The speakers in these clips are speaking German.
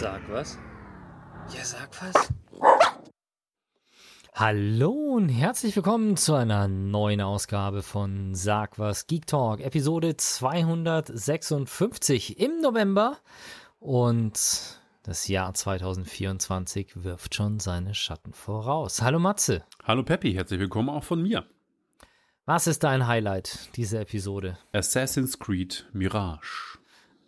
Sag was. Ja, sag was. Hallo und herzlich willkommen zu einer neuen Ausgabe von Sag was Geek Talk, Episode 256 im November. Und das Jahr 2024 wirft schon seine Schatten voraus. Hallo Matze. Hallo Peppi, herzlich willkommen auch von mir. Was ist dein Highlight dieser Episode? Assassin's Creed Mirage.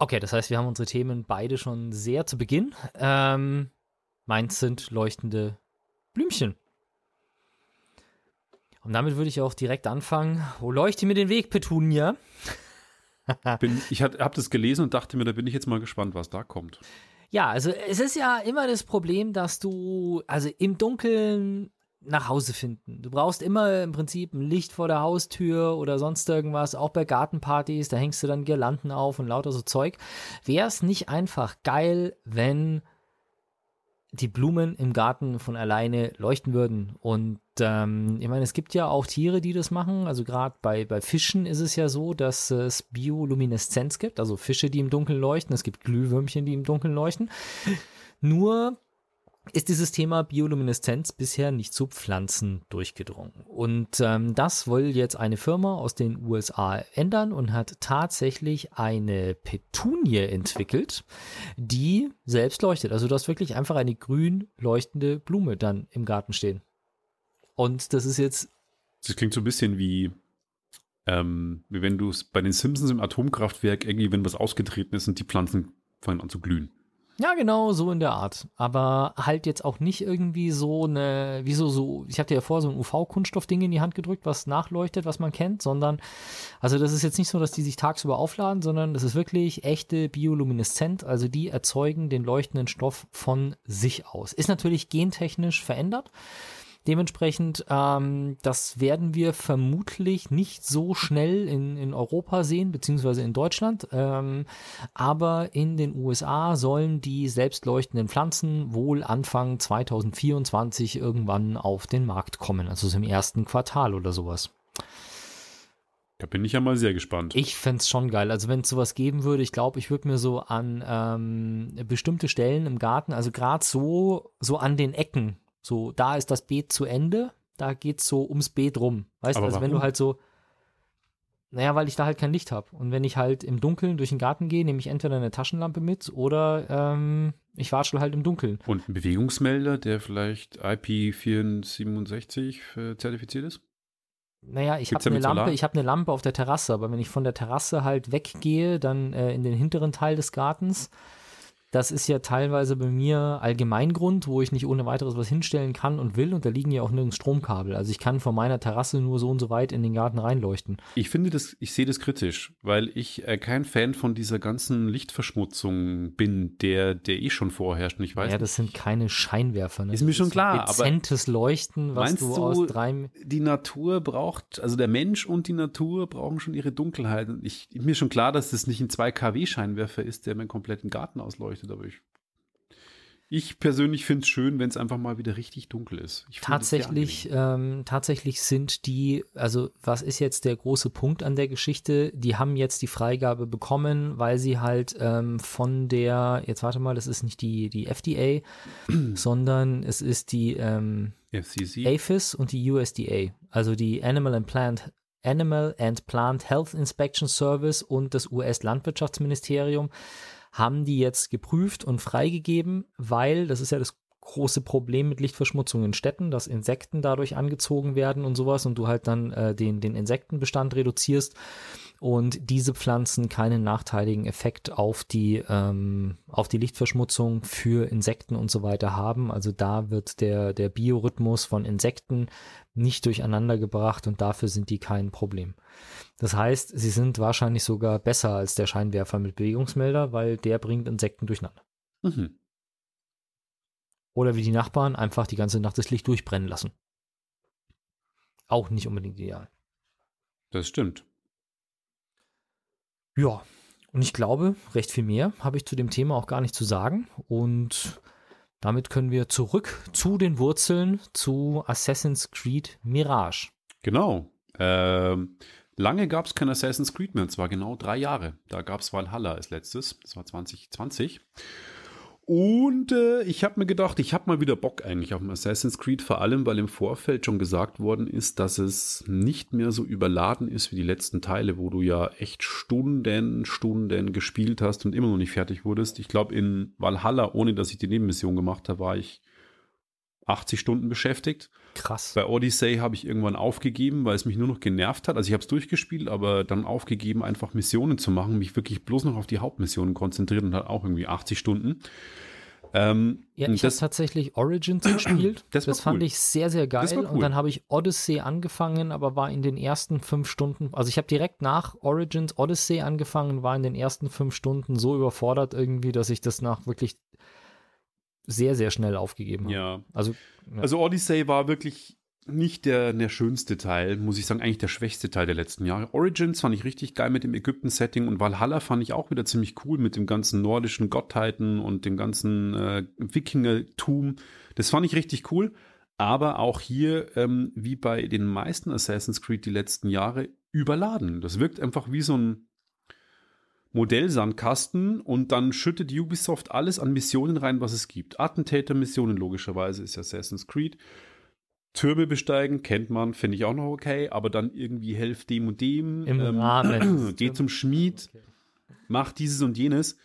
Okay, das heißt, wir haben unsere Themen beide schon sehr zu Beginn. Ähm, meins sind leuchtende Blümchen. Und damit würde ich auch direkt anfangen. Wo leuchte mir den Weg, Petunia? bin, ich habe das gelesen und dachte mir, da bin ich jetzt mal gespannt, was da kommt. Ja, also es ist ja immer das Problem, dass du also im Dunkeln nach Hause finden. Du brauchst immer im Prinzip ein Licht vor der Haustür oder sonst irgendwas, auch bei Gartenpartys, da hängst du dann Girlanden auf und lauter so Zeug. Wäre es nicht einfach geil, wenn die Blumen im Garten von alleine leuchten würden. Und ähm, ich meine, es gibt ja auch Tiere, die das machen. Also gerade bei, bei Fischen ist es ja so, dass es Biolumineszenz gibt, also Fische, die im Dunkeln leuchten. Es gibt Glühwürmchen, die im Dunkeln leuchten. Nur ist dieses Thema Biolumineszenz bisher nicht zu Pflanzen durchgedrungen. Und ähm, das will jetzt eine Firma aus den USA ändern und hat tatsächlich eine Petunie entwickelt, die selbst leuchtet. Also du hast wirklich einfach eine grün leuchtende Blume dann im Garten stehen. Und das ist jetzt. Das klingt so ein bisschen wie, ähm, wie wenn du es bei den Simpsons im Atomkraftwerk irgendwie, wenn was ausgetreten ist und die Pflanzen fangen an zu glühen. Ja, genau, so in der Art. Aber halt jetzt auch nicht irgendwie so eine, wieso so, ich habe dir ja vorher so ein UV-Kunststoff-Ding in die Hand gedrückt, was nachleuchtet, was man kennt, sondern, also das ist jetzt nicht so, dass die sich tagsüber aufladen, sondern das ist wirklich echte Biolumineszent, also die erzeugen den leuchtenden Stoff von sich aus. Ist natürlich gentechnisch verändert. Dementsprechend, ähm, das werden wir vermutlich nicht so schnell in, in Europa sehen, beziehungsweise in Deutschland. Ähm, aber in den USA sollen die selbstleuchtenden Pflanzen wohl Anfang 2024 irgendwann auf den Markt kommen, also so im ersten Quartal oder sowas. Da bin ich ja mal sehr gespannt. Ich fände schon geil. Also wenn es sowas geben würde, ich glaube, ich würde mir so an ähm, bestimmte Stellen im Garten, also gerade so, so an den Ecken, so, da ist das Beet zu Ende, da geht's so ums Beet rum. Weißt du, also warum? wenn du halt so, naja, weil ich da halt kein Licht habe. Und wenn ich halt im Dunkeln durch den Garten gehe, nehme ich entweder eine Taschenlampe mit oder ähm, ich watschel halt im Dunkeln. Und ein Bewegungsmelder, der vielleicht IP467 äh, zertifiziert ist? Naja, ich habe eine Lampe, ich habe eine Lampe auf der Terrasse, aber wenn ich von der Terrasse halt weggehe, dann äh, in den hinteren Teil des Gartens, das ist ja teilweise bei mir Allgemeingrund, wo ich nicht ohne weiteres was hinstellen kann und will. Und da liegen ja auch nirgends Stromkabel. Also ich kann von meiner Terrasse nur so und so weit in den Garten reinleuchten. Ich finde das, ich sehe das kritisch, weil ich äh, kein Fan von dieser ganzen Lichtverschmutzung bin, der, der eh schon vorherrscht. Und ich weiß ja, das sind keine Scheinwerfer. Ne? Ist mir schon klar. Dezentes aber Leuchten, was du, du aus drei. Die Natur braucht, also der Mensch und die Natur brauchen schon ihre Dunkelheit. Und ich, mir schon klar, dass das nicht ein 2 kW Scheinwerfer ist, der meinen kompletten Garten ausleuchtet beleuchtet, aber ich, ich persönlich finde es schön, wenn es einfach mal wieder richtig dunkel ist. tatsächlich, ähm, tatsächlich sind die, also was ist jetzt der große Punkt an der Geschichte? Die haben jetzt die Freigabe bekommen, weil sie halt ähm, von der, jetzt warte mal, das ist nicht die, die FDA, sondern es ist die ähm, FCC. APHIS und die USDA, also die Animal and Plant Animal and Plant Health Inspection Service und das US-Landwirtschaftsministerium haben die jetzt geprüft und freigegeben, weil, das ist ja das große Problem mit Lichtverschmutzung in Städten, dass Insekten dadurch angezogen werden und sowas und du halt dann äh, den, den Insektenbestand reduzierst und diese Pflanzen keinen nachteiligen Effekt auf die, ähm, auf die Lichtverschmutzung für Insekten und so weiter haben. Also da wird der, der Biorhythmus von Insekten nicht durcheinander gebracht und dafür sind die kein Problem. Das heißt, sie sind wahrscheinlich sogar besser als der Scheinwerfer mit Bewegungsmelder, weil der bringt Insekten durcheinander. Mhm. Oder wie die Nachbarn einfach die ganze Nacht das Licht durchbrennen lassen. Auch nicht unbedingt ideal. Das stimmt. Ja, und ich glaube, recht viel mehr habe ich zu dem Thema auch gar nicht zu sagen. Und damit können wir zurück zu den Wurzeln zu Assassin's Creed Mirage. Genau. Ähm, Lange gab es kein Assassin's Creed mehr, und zwar genau drei Jahre. Da gab es Valhalla als letztes, das war 2020. Und äh, ich habe mir gedacht, ich habe mal wieder Bock eigentlich auf Assassin's Creed, vor allem weil im Vorfeld schon gesagt worden ist, dass es nicht mehr so überladen ist wie die letzten Teile, wo du ja echt Stunden, Stunden gespielt hast und immer noch nicht fertig wurdest. Ich glaube, in Valhalla, ohne dass ich die Nebenmission gemacht habe, war ich 80 Stunden beschäftigt. Krass. Bei Odyssey habe ich irgendwann aufgegeben, weil es mich nur noch genervt hat. Also ich habe es durchgespielt, aber dann aufgegeben, einfach Missionen zu machen, mich wirklich bloß noch auf die Hauptmissionen konzentriert und hat auch irgendwie 80 Stunden. Ähm, ja, ich habe tatsächlich Origins gespielt. Das, das fand cool. ich sehr, sehr geil. Cool. Und dann habe ich Odyssey angefangen, aber war in den ersten fünf Stunden, also ich habe direkt nach Origins Odyssey angefangen, war in den ersten fünf Stunden so überfordert irgendwie, dass ich das nach wirklich sehr, sehr schnell aufgegeben habe. Ja. Also, ja. also Odyssey war wirklich nicht der, der schönste Teil, muss ich sagen, eigentlich der schwächste Teil der letzten Jahre. Origins fand ich richtig geil mit dem Ägypten-Setting und Valhalla fand ich auch wieder ziemlich cool mit dem ganzen nordischen Gottheiten und dem ganzen äh, Wikingertum. Das fand ich richtig cool. Aber auch hier, ähm, wie bei den meisten Assassin's Creed die letzten Jahre, überladen. Das wirkt einfach wie so ein Modellsandkasten und dann schüttet Ubisoft alles an Missionen rein, was es gibt. Attentäter-Missionen logischerweise ist Assassin's Creed. Türme besteigen, kennt man, finde ich auch noch okay, aber dann irgendwie helft dem und dem. Im ähm, Rahmen. Geh zum Schmied, okay. mach dieses und jenes.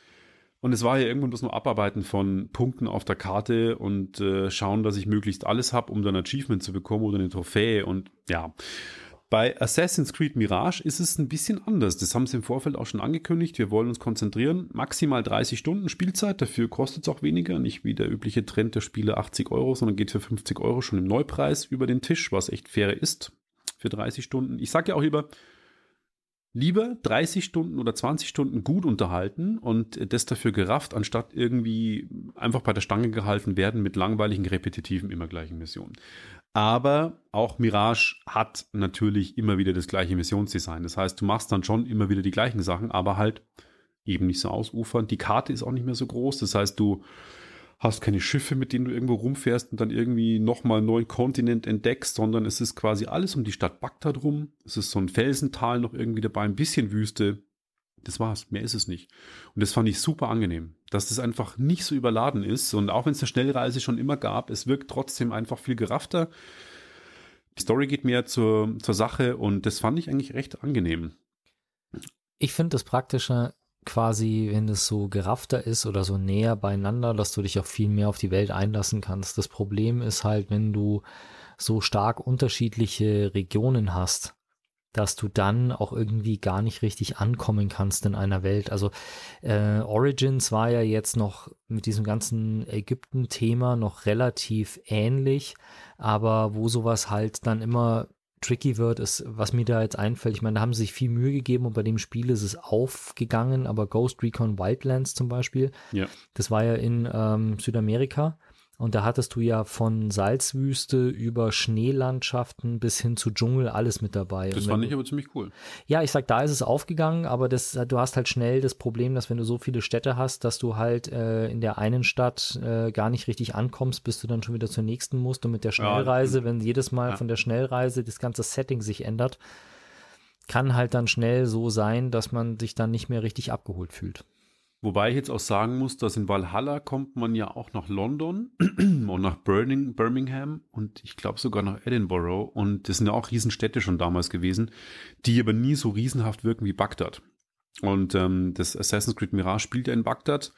Und es war ja irgendwann bloß nur Abarbeiten von Punkten auf der Karte und äh, schauen, dass ich möglichst alles habe, um dann ein Achievement zu bekommen oder eine Trophäe. Und ja, bei Assassin's Creed Mirage ist es ein bisschen anders. Das haben sie im Vorfeld auch schon angekündigt. Wir wollen uns konzentrieren. Maximal 30 Stunden Spielzeit. Dafür kostet es auch weniger. Nicht wie der übliche Trend der Spiele 80 Euro, sondern geht für 50 Euro schon im Neupreis über den Tisch, was echt fair ist für 30 Stunden. Ich sage ja auch lieber, lieber 30 Stunden oder 20 Stunden gut unterhalten und das dafür gerafft, anstatt irgendwie einfach bei der Stange gehalten werden mit langweiligen, repetitiven, immer gleichen Missionen. Aber auch Mirage hat natürlich immer wieder das gleiche Missionsdesign. Das heißt, du machst dann schon immer wieder die gleichen Sachen, aber halt eben nicht so ausufernd. Die Karte ist auch nicht mehr so groß. Das heißt, du hast keine Schiffe, mit denen du irgendwo rumfährst und dann irgendwie nochmal einen neuen Kontinent entdeckst, sondern es ist quasi alles um die Stadt Bagdad rum. Es ist so ein Felsental noch irgendwie dabei, ein bisschen Wüste. Das war's, mehr ist es nicht. Und das fand ich super angenehm, dass das einfach nicht so überladen ist. Und auch wenn es eine Schnellreise schon immer gab, es wirkt trotzdem einfach viel geraffter. Die Story geht mehr zur, zur Sache und das fand ich eigentlich recht angenehm. Ich finde das Praktische quasi, wenn es so geraffter ist oder so näher beieinander, dass du dich auch viel mehr auf die Welt einlassen kannst. Das Problem ist halt, wenn du so stark unterschiedliche Regionen hast, dass du dann auch irgendwie gar nicht richtig ankommen kannst in einer Welt. Also äh, Origins war ja jetzt noch mit diesem ganzen Ägypten-Thema noch relativ ähnlich, aber wo sowas halt dann immer tricky wird, ist, was mir da jetzt einfällt. Ich meine, da haben sie sich viel Mühe gegeben und bei dem Spiel ist es aufgegangen, aber Ghost Recon Wildlands zum Beispiel, ja. das war ja in ähm, Südamerika und da hattest du ja von Salzwüste über Schneelandschaften bis hin zu Dschungel alles mit dabei. Das fand ich aber ziemlich cool. Ja, ich sag, da ist es aufgegangen, aber das, du hast halt schnell das Problem, dass wenn du so viele Städte hast, dass du halt äh, in der einen Stadt äh, gar nicht richtig ankommst, bis du dann schon wieder zur nächsten musst. Und mit der Schnellreise, ja, wenn jedes Mal ja. von der Schnellreise das ganze Setting sich ändert, kann halt dann schnell so sein, dass man sich dann nicht mehr richtig abgeholt fühlt. Wobei ich jetzt auch sagen muss, dass in Valhalla kommt man ja auch nach London und nach Birmingham und ich glaube sogar nach Edinburgh. Und das sind ja auch Riesenstädte schon damals gewesen, die aber nie so riesenhaft wirken wie Bagdad. Und ähm, das Assassin's Creed Mirage spielt ja in Bagdad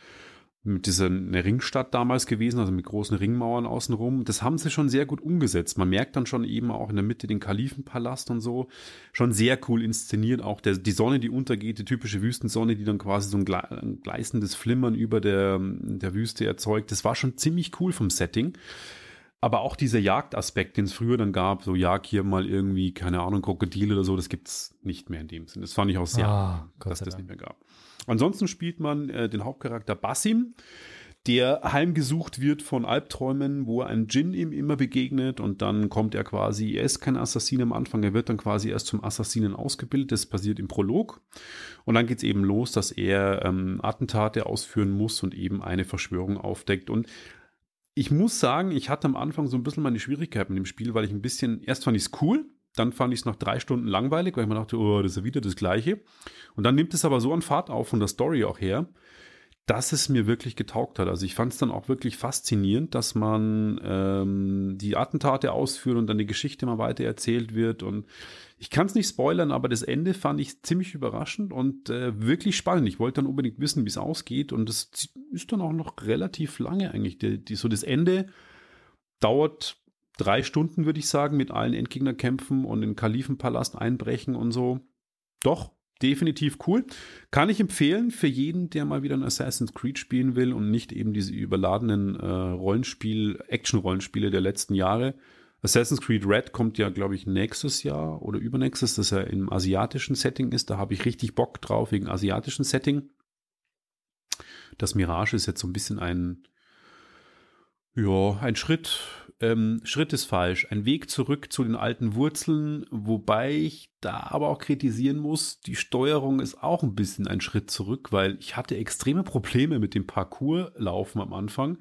mit dieser eine Ringstadt damals gewesen, also mit großen Ringmauern außenrum. Das haben sie schon sehr gut umgesetzt. Man merkt dann schon eben auch in der Mitte den Kalifenpalast und so. Schon sehr cool inszeniert. Auch der, die Sonne, die untergeht, die typische Wüstensonne, die dann quasi so ein, ein gleißendes Flimmern über der, der Wüste erzeugt. Das war schon ziemlich cool vom Setting. Aber auch dieser Jagdaspekt, den es früher dann gab, so Jag hier mal irgendwie, keine Ahnung, Krokodile oder so, das gibt es nicht mehr in dem Sinn. Das fand ich auch sehr, ah, dass das nicht mehr gab. Ansonsten spielt man äh, den Hauptcharakter Basim, der heimgesucht wird von Albträumen, wo ein Djinn ihm immer begegnet und dann kommt er quasi, er ist kein Assassin am Anfang, er wird dann quasi erst zum Assassinen ausgebildet, das passiert im Prolog und dann geht es eben los, dass er ähm, Attentate ausführen muss und eben eine Verschwörung aufdeckt und ich muss sagen, ich hatte am Anfang so ein bisschen meine Schwierigkeiten mit dem Spiel, weil ich ein bisschen, erst fand ich es cool, dann fand ich es nach drei Stunden langweilig, weil ich mir dachte, oh, das ist ja wieder das Gleiche. Und dann nimmt es aber so an Fahrt auf von der Story auch her, dass es mir wirklich getaugt hat. Also ich fand es dann auch wirklich faszinierend, dass man ähm, die Attentate ausführt und dann die Geschichte mal weiter erzählt wird. Und ich kann es nicht spoilern, aber das Ende fand ich ziemlich überraschend und äh, wirklich spannend. Ich wollte dann unbedingt wissen, wie es ausgeht. Und es ist dann auch noch relativ lange eigentlich. Die, die, so das Ende dauert drei Stunden, würde ich sagen, mit allen Endgegnerkämpfen und den Kalifenpalast einbrechen und so. Doch, definitiv cool. Kann ich empfehlen für jeden, der mal wieder ein Assassin's Creed spielen will und nicht eben diese überladenen äh, Rollenspiel, Action-Rollenspiele der letzten Jahre. Assassin's Creed Red kommt ja, glaube ich, nächstes Jahr oder übernächstes, dass er im asiatischen Setting ist. Da habe ich richtig Bock drauf wegen asiatischen Setting. Das Mirage ist jetzt so ein bisschen ein, ja, ein Schritt ähm, Schritt ist falsch. Ein Weg zurück zu den alten Wurzeln, wobei ich da aber auch kritisieren muss, die Steuerung ist auch ein bisschen ein Schritt zurück, weil ich hatte extreme Probleme mit dem Parcourslaufen am Anfang.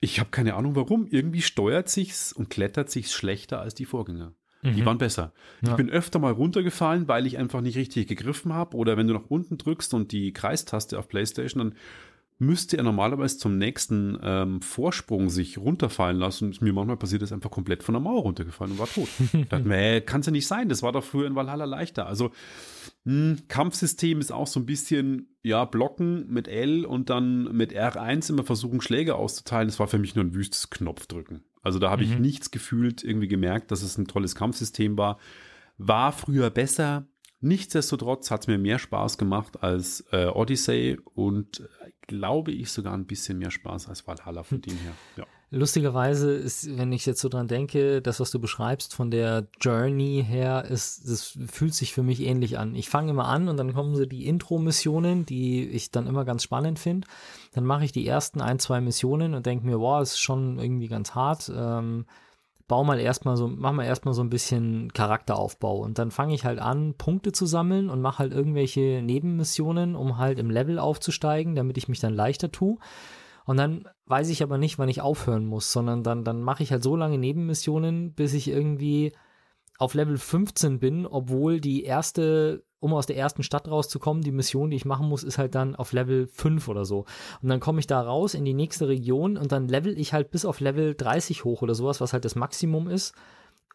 Ich habe keine Ahnung warum. Irgendwie steuert sich's und klettert sich's schlechter als die Vorgänger. Mhm. Die waren besser. Ja. Ich bin öfter mal runtergefallen, weil ich einfach nicht richtig gegriffen habe. Oder wenn du nach unten drückst und die Kreistaste auf PlayStation, dann müsste er normalerweise zum nächsten ähm, Vorsprung sich runterfallen lassen. Und mir manchmal passiert ist einfach komplett von der Mauer runtergefallen und war tot. ich dachte, nee, kann es ja nicht sein. Das war doch früher in Valhalla leichter. Also mh, hm, Kampfsystem ist auch so ein bisschen, ja, blocken mit L und dann mit R1 immer versuchen, Schläge auszuteilen. Das war für mich nur ein wüstes Knopfdrücken. Also da habe mhm. ich nichts gefühlt, irgendwie gemerkt, dass es ein tolles Kampfsystem war. War früher besser, Nichtsdestotrotz hat es mir mehr Spaß gemacht als äh, Odyssey und äh, glaube ich sogar ein bisschen mehr Spaß als Valhalla von dem her. Ja. Lustigerweise ist, wenn ich jetzt so dran denke, das, was du beschreibst von der Journey her, ist, das fühlt sich für mich ähnlich an. Ich fange immer an und dann kommen so die Intro-Missionen, die ich dann immer ganz spannend finde. Dann mache ich die ersten ein, zwei Missionen und denke mir, wow, ist schon irgendwie ganz hart. Ähm, bau mal erstmal so, mach mal erstmal so ein bisschen Charakteraufbau und dann fange ich halt an, Punkte zu sammeln und mache halt irgendwelche Nebenmissionen, um halt im Level aufzusteigen, damit ich mich dann leichter tue. Und dann weiß ich aber nicht, wann ich aufhören muss, sondern dann, dann mache ich halt so lange Nebenmissionen, bis ich irgendwie auf Level 15 bin, obwohl die erste um aus der ersten Stadt rauszukommen, die Mission, die ich machen muss, ist halt dann auf Level 5 oder so. Und dann komme ich da raus in die nächste Region und dann level ich halt bis auf Level 30 hoch oder sowas, was halt das Maximum ist.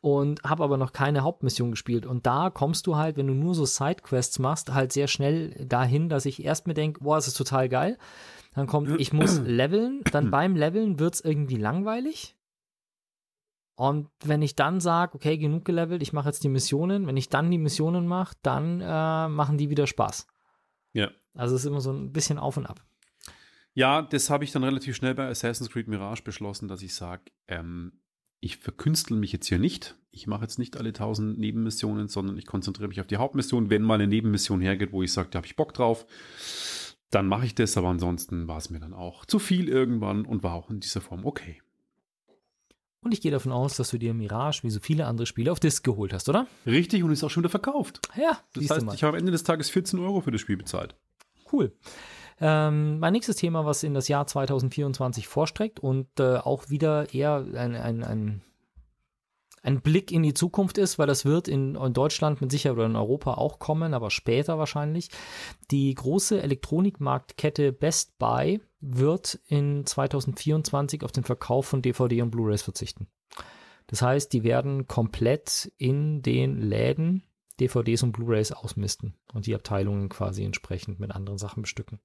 Und habe aber noch keine Hauptmission gespielt. Und da kommst du halt, wenn du nur so Sidequests machst, halt sehr schnell dahin, dass ich erst mir denke, boah, das ist total geil. Dann kommt, ich muss leveln. Dann beim Leveln wird es irgendwie langweilig. Und wenn ich dann sage, okay, genug gelevelt, ich mache jetzt die Missionen, wenn ich dann die Missionen mache, dann äh, machen die wieder Spaß. Ja. Also es ist immer so ein bisschen auf und ab. Ja, das habe ich dann relativ schnell bei Assassin's Creed Mirage beschlossen, dass ich sage, ähm, ich verkünstel mich jetzt hier nicht. Ich mache jetzt nicht alle tausend Nebenmissionen, sondern ich konzentriere mich auf die Hauptmission. Wenn mal eine Nebenmission hergeht, wo ich sage, da habe ich Bock drauf, dann mache ich das. Aber ansonsten war es mir dann auch zu viel irgendwann und war auch in dieser Form okay. Und ich gehe davon aus, dass du dir Mirage, wie so viele andere Spiele, auf Disc geholt hast, oder? Richtig, und ist auch schon wieder verkauft. Ja, das heißt, ich habe am Ende des Tages 14 Euro für das Spiel bezahlt. Cool. Ähm, mein nächstes Thema, was in das Jahr 2024 vorstreckt und äh, auch wieder eher ein, ein, ein, ein, Blick in die Zukunft ist, weil das wird in, in, Deutschland mit Sicherheit oder in Europa auch kommen, aber später wahrscheinlich. Die große Elektronikmarktkette Best Buy wird in 2024 auf den Verkauf von DVD und Blu-rays verzichten. Das heißt, die werden komplett in den Läden DVDs und Blu-rays ausmisten und die Abteilungen quasi entsprechend mit anderen Sachen bestücken.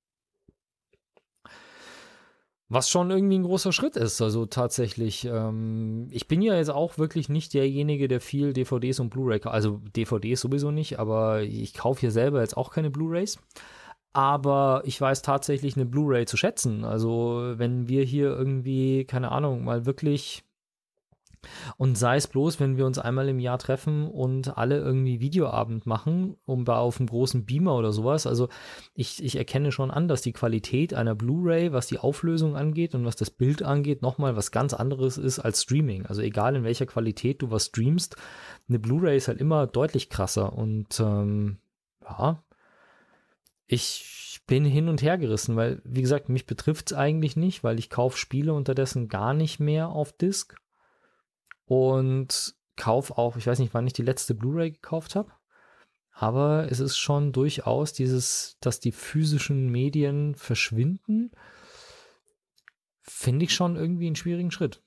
Was schon irgendwie ein großer Schritt ist. Also tatsächlich, ähm, ich bin ja jetzt auch wirklich nicht derjenige, der viel DVDs und Blu-ray, also DVDs sowieso nicht, aber ich kaufe hier selber jetzt auch keine Blu-rays aber ich weiß tatsächlich eine Blu-ray zu schätzen. Also wenn wir hier irgendwie, keine Ahnung, mal wirklich und sei es bloß, wenn wir uns einmal im Jahr treffen und alle irgendwie Videoabend machen, um da auf einem großen Beamer oder sowas. Also ich, ich erkenne schon an, dass die Qualität einer Blu-ray, was die Auflösung angeht und was das Bild angeht, nochmal was ganz anderes ist als Streaming. Also egal in welcher Qualität du was streamst, eine Blu-ray ist halt immer deutlich krasser. Und ähm, ja, ich bin hin und her gerissen, weil, wie gesagt, mich betrifft es eigentlich nicht, weil ich kaufe Spiele unterdessen gar nicht mehr auf Disc und kaufe auch, ich weiß nicht, wann ich die letzte Blu-ray gekauft habe, aber es ist schon durchaus dieses, dass die physischen Medien verschwinden, finde ich schon irgendwie einen schwierigen Schritt.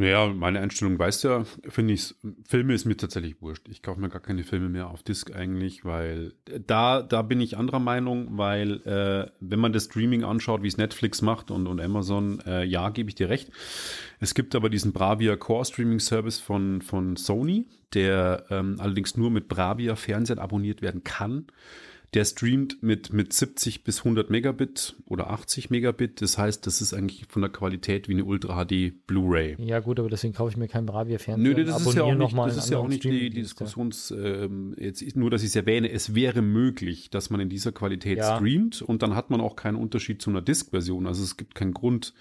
Ja, meine Einstellung weißt ja, finde ich, Filme ist mir tatsächlich wurscht. Ich kaufe mir gar keine Filme mehr auf Disc eigentlich, weil da, da bin ich anderer Meinung, weil äh, wenn man das Streaming anschaut, wie es Netflix macht und, und Amazon, äh, ja, gebe ich dir recht. Es gibt aber diesen Bravia Core Streaming Service von, von Sony, der ähm, allerdings nur mit Bravia Fernsehen abonniert werden kann. Der streamt mit, mit 70 bis 100 Megabit oder 80 Megabit. Das heißt, das ist eigentlich von der Qualität wie eine Ultra HD Blu-ray. Ja gut, aber deswegen kaufe ich mir keinen Bravia Fernseher. Nö, das ist ja auch nicht, das ist ja auch nicht die, die Diskussions, ähm, jetzt nur, dass ich es erwähne, es wäre möglich, dass man in dieser Qualität ja. streamt und dann hat man auch keinen Unterschied zu einer Disk-Version. Also es gibt keinen Grund,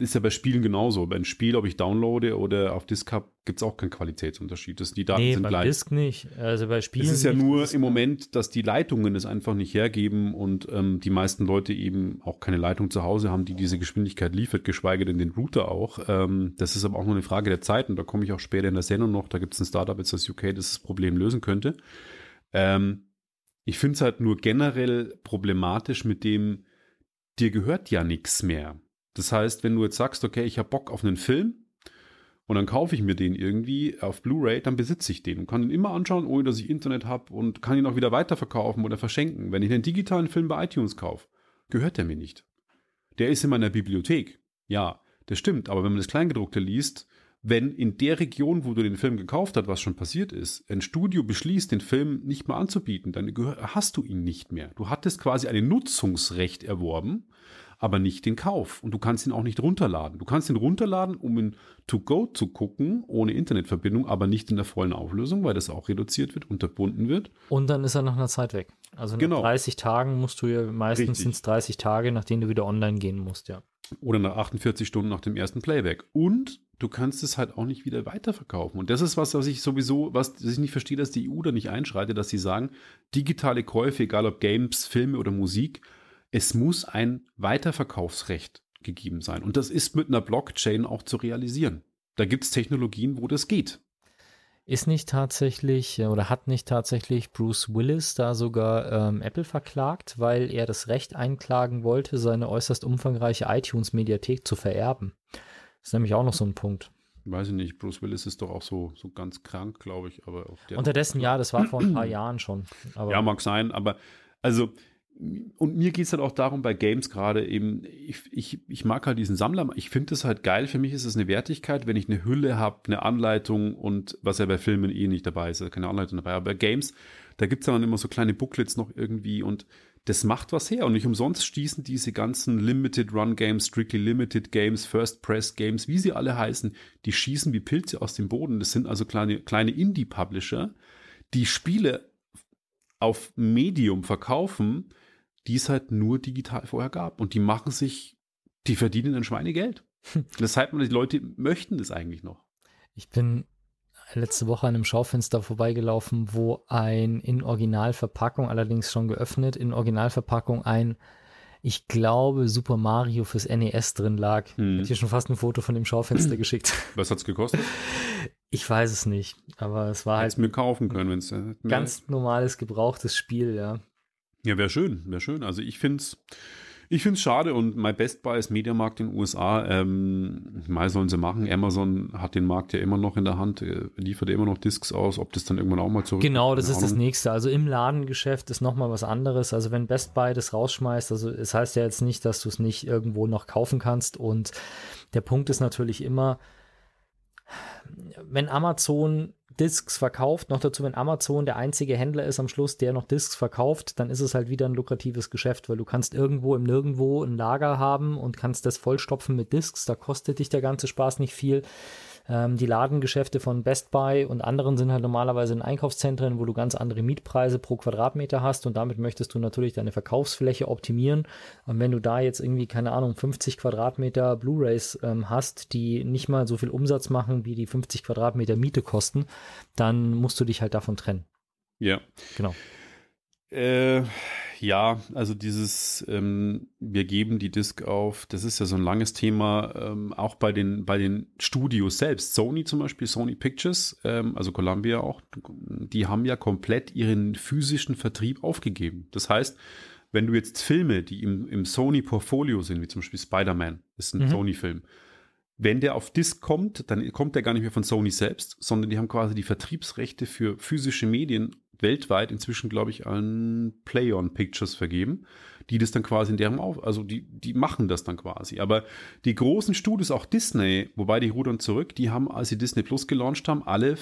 ist ja bei Spielen genauso. Bei einem Spiel, ob ich downloade oder auf Disk habe, gibt es auch keinen Qualitätsunterschied. Das, die Daten nee, sind gleich. Disk nicht. Also bei Spielen. Es ist ja nur im Moment, dass die Leitungen es einfach nicht hergeben und ähm, die meisten Leute eben auch keine Leitung zu Hause haben, die diese Geschwindigkeit liefert, geschweige denn den Router auch. Ähm, das ist aber auch nur eine Frage der Zeit und da komme ich auch später in der Sendung noch. Da gibt es ein Startup jetzt aus UK, das das Problem lösen könnte. Ähm, ich finde es halt nur generell problematisch mit dem, dir gehört ja nichts mehr. Das heißt, wenn du jetzt sagst, okay, ich habe Bock auf einen Film und dann kaufe ich mir den irgendwie auf Blu-ray, dann besitze ich den und kann ihn immer anschauen, ohne dass ich Internet habe und kann ihn auch wieder weiterverkaufen oder verschenken. Wenn ich einen digitalen Film bei iTunes kaufe, gehört der mir nicht. Der ist in meiner Bibliothek. Ja, das stimmt, aber wenn man das Kleingedruckte liest, wenn in der Region, wo du den Film gekauft hast, was schon passiert ist, ein Studio beschließt, den Film nicht mehr anzubieten, dann hast du ihn nicht mehr. Du hattest quasi ein Nutzungsrecht erworben aber nicht den Kauf. Und du kannst ihn auch nicht runterladen. Du kannst ihn runterladen, um ihn to go zu gucken, ohne Internetverbindung, aber nicht in der vollen Auflösung, weil das auch reduziert wird, unterbunden wird. Und dann ist er nach einer Zeit weg. Also nach genau. 30 Tagen musst du ja, meistens sind es 30 Tage, nachdem du wieder online gehen musst, ja. Oder nach 48 Stunden nach dem ersten Playback. Und du kannst es halt auch nicht wieder weiterverkaufen. Und das ist was, was ich sowieso, was ich nicht verstehe, dass die EU da nicht einschreitet, dass sie sagen, digitale Käufe, egal ob Games, Filme oder Musik, es muss ein Weiterverkaufsrecht gegeben sein. Und das ist mit einer Blockchain auch zu realisieren. Da gibt es Technologien, wo das geht. Ist nicht tatsächlich äh, oder hat nicht tatsächlich Bruce Willis da sogar ähm, Apple verklagt, weil er das Recht einklagen wollte, seine äußerst umfangreiche iTunes-Mediathek zu vererben? Das ist nämlich auch noch so ein Punkt. Weiß ich nicht, Bruce Willis ist doch auch so, so ganz krank, glaube ich. Aber Unterdessen ja, das war vor ein paar Jahren schon. Aber ja, mag sein, aber also und mir geht es halt auch darum, bei Games gerade eben, ich, ich, ich mag halt diesen Sammler, ich finde es halt geil, für mich ist es eine Wertigkeit, wenn ich eine Hülle habe, eine Anleitung und was ja bei Filmen eh nicht dabei ist, keine Anleitung dabei, aber bei Games, da gibt es dann immer so kleine Booklets noch irgendwie und das macht was her. Und nicht umsonst stießen diese ganzen Limited Run Games, Strictly Limited Games, First Press Games, wie sie alle heißen, die schießen wie Pilze aus dem Boden. Das sind also kleine, kleine Indie-Publisher, die Spiele auf Medium verkaufen, die es halt nur digital vorher gab. Und die machen sich, die verdienen ein Schweinegeld. Deshalb, die Leute möchten das eigentlich noch. Ich bin letzte Woche an einem Schaufenster vorbeigelaufen, wo ein in Originalverpackung, allerdings schon geöffnet, in Originalverpackung ein, ich glaube, Super Mario fürs NES drin lag. Hm. Hätte dir schon fast ein Foto von dem Schaufenster geschickt. Was hat's gekostet? Ich weiß es nicht, aber es war Hätt's halt. mir kaufen können, wenn es. Äh, ganz normales, gebrauchtes Spiel, ja. Ja, wäre schön, wäre schön. Also ich finde es ich find's schade und mein Best Buy ist Mediamarkt in den USA. Ähm, mal sollen sie machen. Amazon hat den Markt ja immer noch in der Hand, äh, liefert ja immer noch Discs aus, ob das dann irgendwann auch mal zurück Genau, das ist Ahnung. das nächste. Also im Ladengeschäft ist nochmal was anderes. Also wenn Best Buy das rausschmeißt, also es heißt ja jetzt nicht, dass du es nicht irgendwo noch kaufen kannst. Und der Punkt ist natürlich immer, wenn Amazon Discs verkauft, noch dazu, wenn Amazon der einzige Händler ist am Schluss, der noch Discs verkauft, dann ist es halt wieder ein lukratives Geschäft, weil du kannst irgendwo im Nirgendwo ein Lager haben und kannst das vollstopfen mit Discs, da kostet dich der ganze Spaß nicht viel. Ähm, die Ladengeschäfte von Best Buy und anderen sind halt normalerweise in Einkaufszentren, wo du ganz andere Mietpreise pro Quadratmeter hast und damit möchtest du natürlich deine Verkaufsfläche optimieren. Und wenn du da jetzt irgendwie, keine Ahnung, 50 Quadratmeter Blu-rays ähm, hast, die nicht mal so viel Umsatz machen, wie die 50 Quadratmeter Miete kosten, dann musst du dich halt davon trennen. Ja. Genau. Äh, ja, also dieses, ähm, wir geben die Disc auf, das ist ja so ein langes Thema, ähm, auch bei den, bei den Studios selbst. Sony zum Beispiel, Sony Pictures, ähm, also Columbia auch, die haben ja komplett ihren physischen Vertrieb aufgegeben. Das heißt, wenn du jetzt Filme, die im, im Sony-Portfolio sind, wie zum Beispiel Spider-Man, ist ein mhm. Sony-Film, wenn der auf Disc kommt, dann kommt der gar nicht mehr von Sony selbst, sondern die haben quasi die Vertriebsrechte für physische Medien weltweit inzwischen, glaube ich, an Play-on Pictures vergeben, die das dann quasi in deren auf, also die, die machen das dann quasi. Aber die großen Studios, auch Disney, wobei die rudern zurück, die haben, als sie Disney Plus gelauncht haben, alle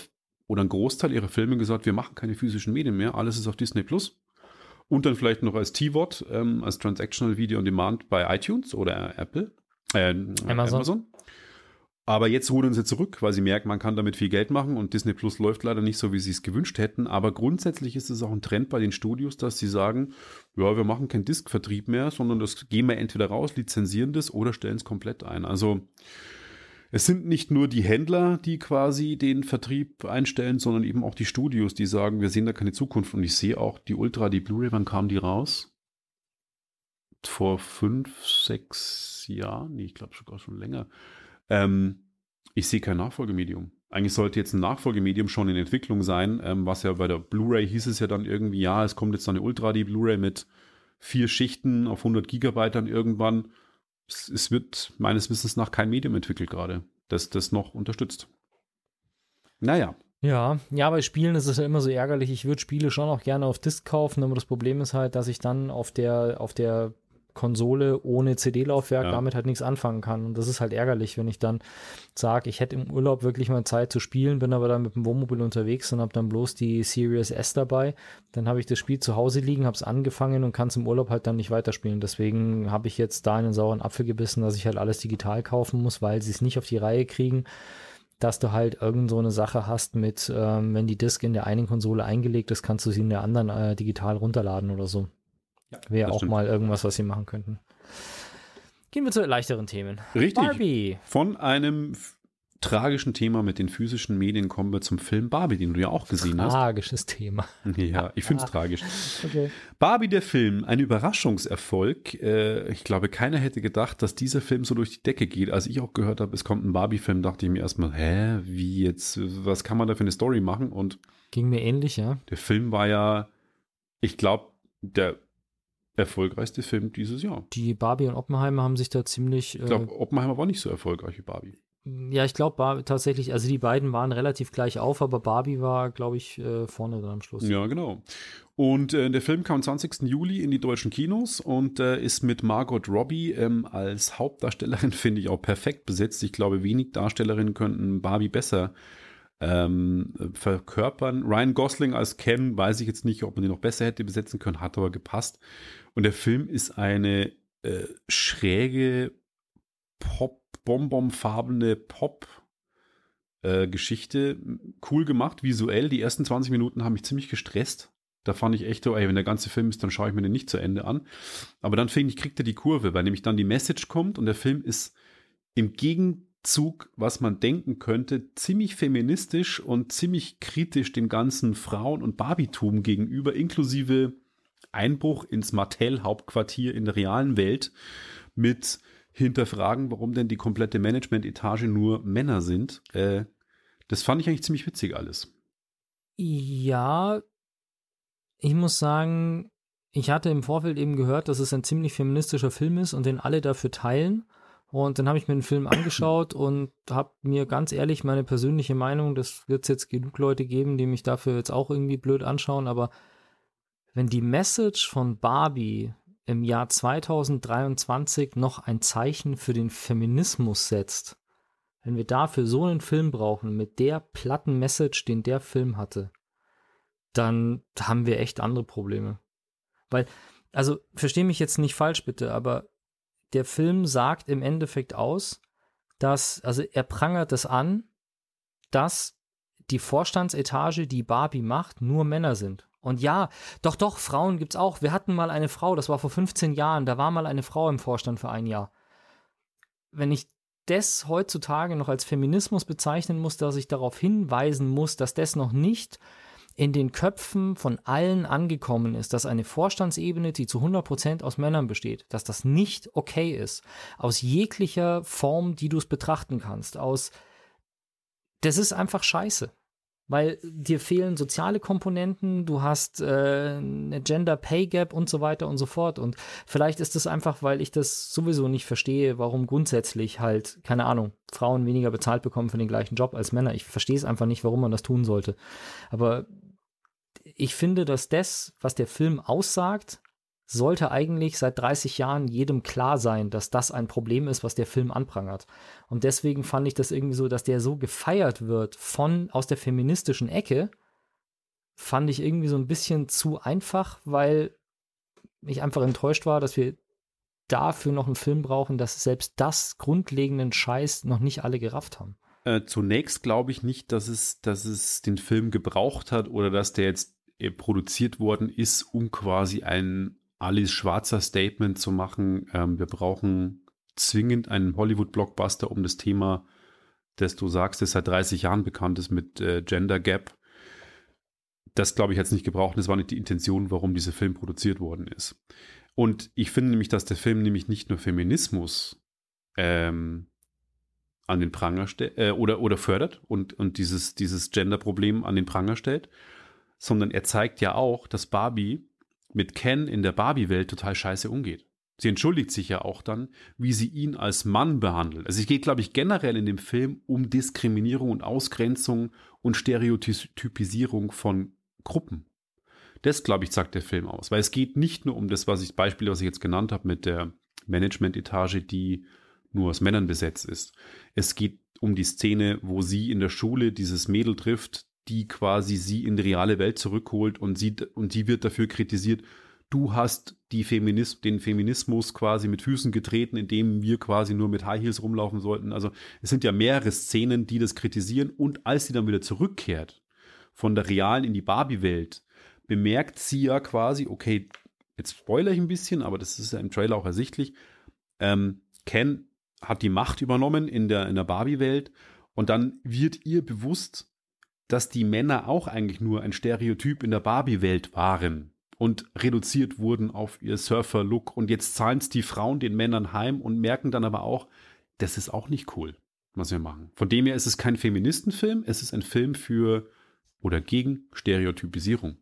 oder ein Großteil ihrer Filme gesagt, wir machen keine physischen Medien mehr, alles ist auf Disney Plus. Und dann vielleicht noch als T-Wort, ähm, als Transactional Video on Demand bei iTunes oder Apple, äh, Amazon. Amazon. Aber jetzt rudern sie zurück, weil sie merken, man kann damit viel Geld machen und Disney Plus läuft leider nicht so, wie sie es gewünscht hätten. Aber grundsätzlich ist es auch ein Trend bei den Studios, dass sie sagen, ja, wir machen keinen Diskvertrieb mehr, sondern das gehen wir entweder raus, lizenzieren das oder stellen es komplett ein. Also es sind nicht nur die Händler, die quasi den Vertrieb einstellen, sondern eben auch die Studios, die sagen, wir sehen da keine Zukunft. Und ich sehe auch die Ultra, die Blu-ray, wann kam die raus? Vor fünf, sechs Jahren? Nee, ich glaube sogar schon länger. Ähm, ich sehe kein Nachfolgemedium. Eigentlich sollte jetzt ein Nachfolgemedium schon in Entwicklung sein, ähm, was ja bei der Blu-ray hieß es ja dann irgendwie, ja, es kommt jetzt eine Ultra, die Blu-ray mit vier Schichten auf 100 Gigabyte dann irgendwann. Es, es wird meines Wissens nach kein Medium entwickelt gerade, das das noch unterstützt. Naja, ja, ja, bei Spielen ist es ja immer so ärgerlich. Ich würde Spiele schon auch gerne auf Disc kaufen, aber das Problem ist halt, dass ich dann auf der, auf der Konsole ohne CD-Laufwerk ja. damit halt nichts anfangen kann. Und das ist halt ärgerlich, wenn ich dann sage, ich hätte im Urlaub wirklich mal Zeit zu spielen, bin aber dann mit dem Wohnmobil unterwegs und habe dann bloß die Series S dabei. Dann habe ich das Spiel zu Hause liegen, habe es angefangen und kann es im Urlaub halt dann nicht weiterspielen. Deswegen habe ich jetzt da einen sauren Apfel gebissen, dass ich halt alles digital kaufen muss, weil sie es nicht auf die Reihe kriegen dass du halt irgend so eine Sache hast mit, ähm, wenn die Disk in der einen Konsole eingelegt ist, kannst du sie in der anderen äh, digital runterladen oder so. Ja, Wäre auch stimmt. mal irgendwas, was sie machen könnten. Gehen wir zu leichteren Themen. Richtig. Barbie. Von einem tragischen Thema mit den physischen Medien kommen wir zum Film Barbie, den du ja auch gesehen hast. Tragisches Thema. Ja, ich finde es ah. tragisch. Okay. Barbie, der Film, ein Überraschungserfolg. Äh, ich glaube, keiner hätte gedacht, dass dieser Film so durch die Decke geht. Als ich auch gehört habe, es kommt ein Barbie-Film, dachte ich mir erstmal, hä, wie jetzt, was kann man da für eine Story machen? Und ging mir ähnlich, ja. Der Film war ja, ich glaube, der erfolgreichste Film dieses Jahr. Die Barbie und Oppenheimer haben sich da ziemlich. Äh, ich glaube, Oppenheimer war nicht so erfolgreich wie Barbie. Ja, ich glaube tatsächlich, also die beiden waren relativ gleich auf, aber Barbie war, glaube ich, äh, vorne dann am Schluss. Ja, genau. Und äh, der Film kam am 20. Juli in die deutschen Kinos und äh, ist mit Margot Robbie ähm, als Hauptdarstellerin, finde ich, auch perfekt besetzt. Ich glaube, wenig Darstellerinnen könnten Barbie besser ähm, verkörpern. Ryan Gosling als Ken weiß ich jetzt nicht, ob man den noch besser hätte besetzen können, hat aber gepasst. Und der Film ist eine äh, schräge, Pop, bonbonfarbene Pop- äh, Geschichte. Cool gemacht, visuell. Die ersten 20 Minuten haben mich ziemlich gestresst. Da fand ich echt so, ey, wenn der ganze Film ist, dann schaue ich mir den nicht zu Ende an. Aber dann finde ich, kriegt er die Kurve, weil nämlich dann die Message kommt und der Film ist im Gegenteil Zug, was man denken könnte, ziemlich feministisch und ziemlich kritisch dem ganzen Frauen- und Barbietum gegenüber, inklusive Einbruch ins Mattel-Hauptquartier in der realen Welt mit hinterfragen, warum denn die komplette Management-Etage nur Männer sind. Äh, das fand ich eigentlich ziemlich witzig alles. Ja, ich muss sagen, ich hatte im Vorfeld eben gehört, dass es ein ziemlich feministischer Film ist und den alle dafür teilen. Und dann habe ich mir den Film angeschaut und habe mir ganz ehrlich meine persönliche Meinung, das wird es jetzt genug Leute geben, die mich dafür jetzt auch irgendwie blöd anschauen, aber wenn die Message von Barbie im Jahr 2023 noch ein Zeichen für den Feminismus setzt, wenn wir dafür so einen Film brauchen, mit der platten Message, den der Film hatte, dann haben wir echt andere Probleme. Weil, also verstehe mich jetzt nicht falsch bitte, aber der Film sagt im Endeffekt aus, dass, also er prangert es an, dass die Vorstandsetage, die Barbie macht, nur Männer sind. Und ja, doch, doch, Frauen gibt's auch. Wir hatten mal eine Frau, das war vor 15 Jahren, da war mal eine Frau im Vorstand für ein Jahr. Wenn ich das heutzutage noch als Feminismus bezeichnen muss, dass ich darauf hinweisen muss, dass das noch nicht in den Köpfen von allen angekommen ist, dass eine Vorstandsebene, die zu 100% aus Männern besteht, dass das nicht okay ist. Aus jeglicher Form, die du es betrachten kannst. Aus, das ist einfach scheiße weil dir fehlen soziale Komponenten, du hast äh, eine Gender Pay Gap und so weiter und so fort. Und vielleicht ist es einfach, weil ich das sowieso nicht verstehe, warum grundsätzlich halt, keine Ahnung, Frauen weniger bezahlt bekommen für den gleichen Job als Männer. Ich verstehe es einfach nicht, warum man das tun sollte. Aber ich finde, dass das, was der Film aussagt, sollte eigentlich seit 30 Jahren jedem klar sein, dass das ein Problem ist, was der Film anprangert. Und deswegen fand ich das irgendwie so, dass der so gefeiert wird von aus der feministischen Ecke, fand ich irgendwie so ein bisschen zu einfach, weil ich einfach enttäuscht war, dass wir dafür noch einen Film brauchen, dass selbst das grundlegenden Scheiß noch nicht alle gerafft haben. Äh, zunächst glaube ich nicht, dass es, dass es den Film gebraucht hat oder dass der jetzt produziert worden ist, um quasi ein Alice Schwarzer Statement zu machen, ähm, wir brauchen zwingend einen Hollywood-Blockbuster um das Thema, das du sagst, das seit 30 Jahren bekannt ist mit äh, Gender Gap. Das, glaube ich, es nicht gebraucht. Das war nicht die Intention, warum dieser Film produziert worden ist. Und ich finde nämlich, dass der Film nämlich nicht nur Feminismus ähm, an den Pranger stellt äh, oder, oder fördert und, und dieses, dieses Gender-Problem an den Pranger stellt, sondern er zeigt ja auch, dass Barbie mit Ken in der Barbie-Welt total scheiße umgeht. Sie entschuldigt sich ja auch dann, wie sie ihn als Mann behandelt. Also es geht, glaube ich, generell in dem Film um Diskriminierung und Ausgrenzung und Stereotypisierung von Gruppen. Das, glaube ich, sagt der Film aus. Weil es geht nicht nur um das, was ich, Beispiel, was ich jetzt genannt habe, mit der Management-Etage, die nur aus Männern besetzt ist. Es geht um die Szene, wo sie in der Schule dieses Mädel trifft, die quasi sie in die reale Welt zurückholt und sie, und sie wird dafür kritisiert, du hast die Feminis den Feminismus quasi mit Füßen getreten, indem wir quasi nur mit High Heels rumlaufen sollten. Also es sind ja mehrere Szenen, die das kritisieren und als sie dann wieder zurückkehrt von der realen in die Barbie-Welt, bemerkt sie ja quasi, okay, jetzt spoiler ich ein bisschen, aber das ist ja im Trailer auch ersichtlich, ähm, Ken hat die Macht übernommen in der, in der Barbie-Welt und dann wird ihr bewusst, dass die Männer auch eigentlich nur ein Stereotyp in der Barbie-Welt waren und reduziert wurden auf ihr Surfer-Look. Und jetzt zahlen es die Frauen den Männern heim und merken dann aber auch, das ist auch nicht cool, was wir machen. Von dem her ist es kein Feministenfilm, es ist ein Film für oder gegen Stereotypisierung.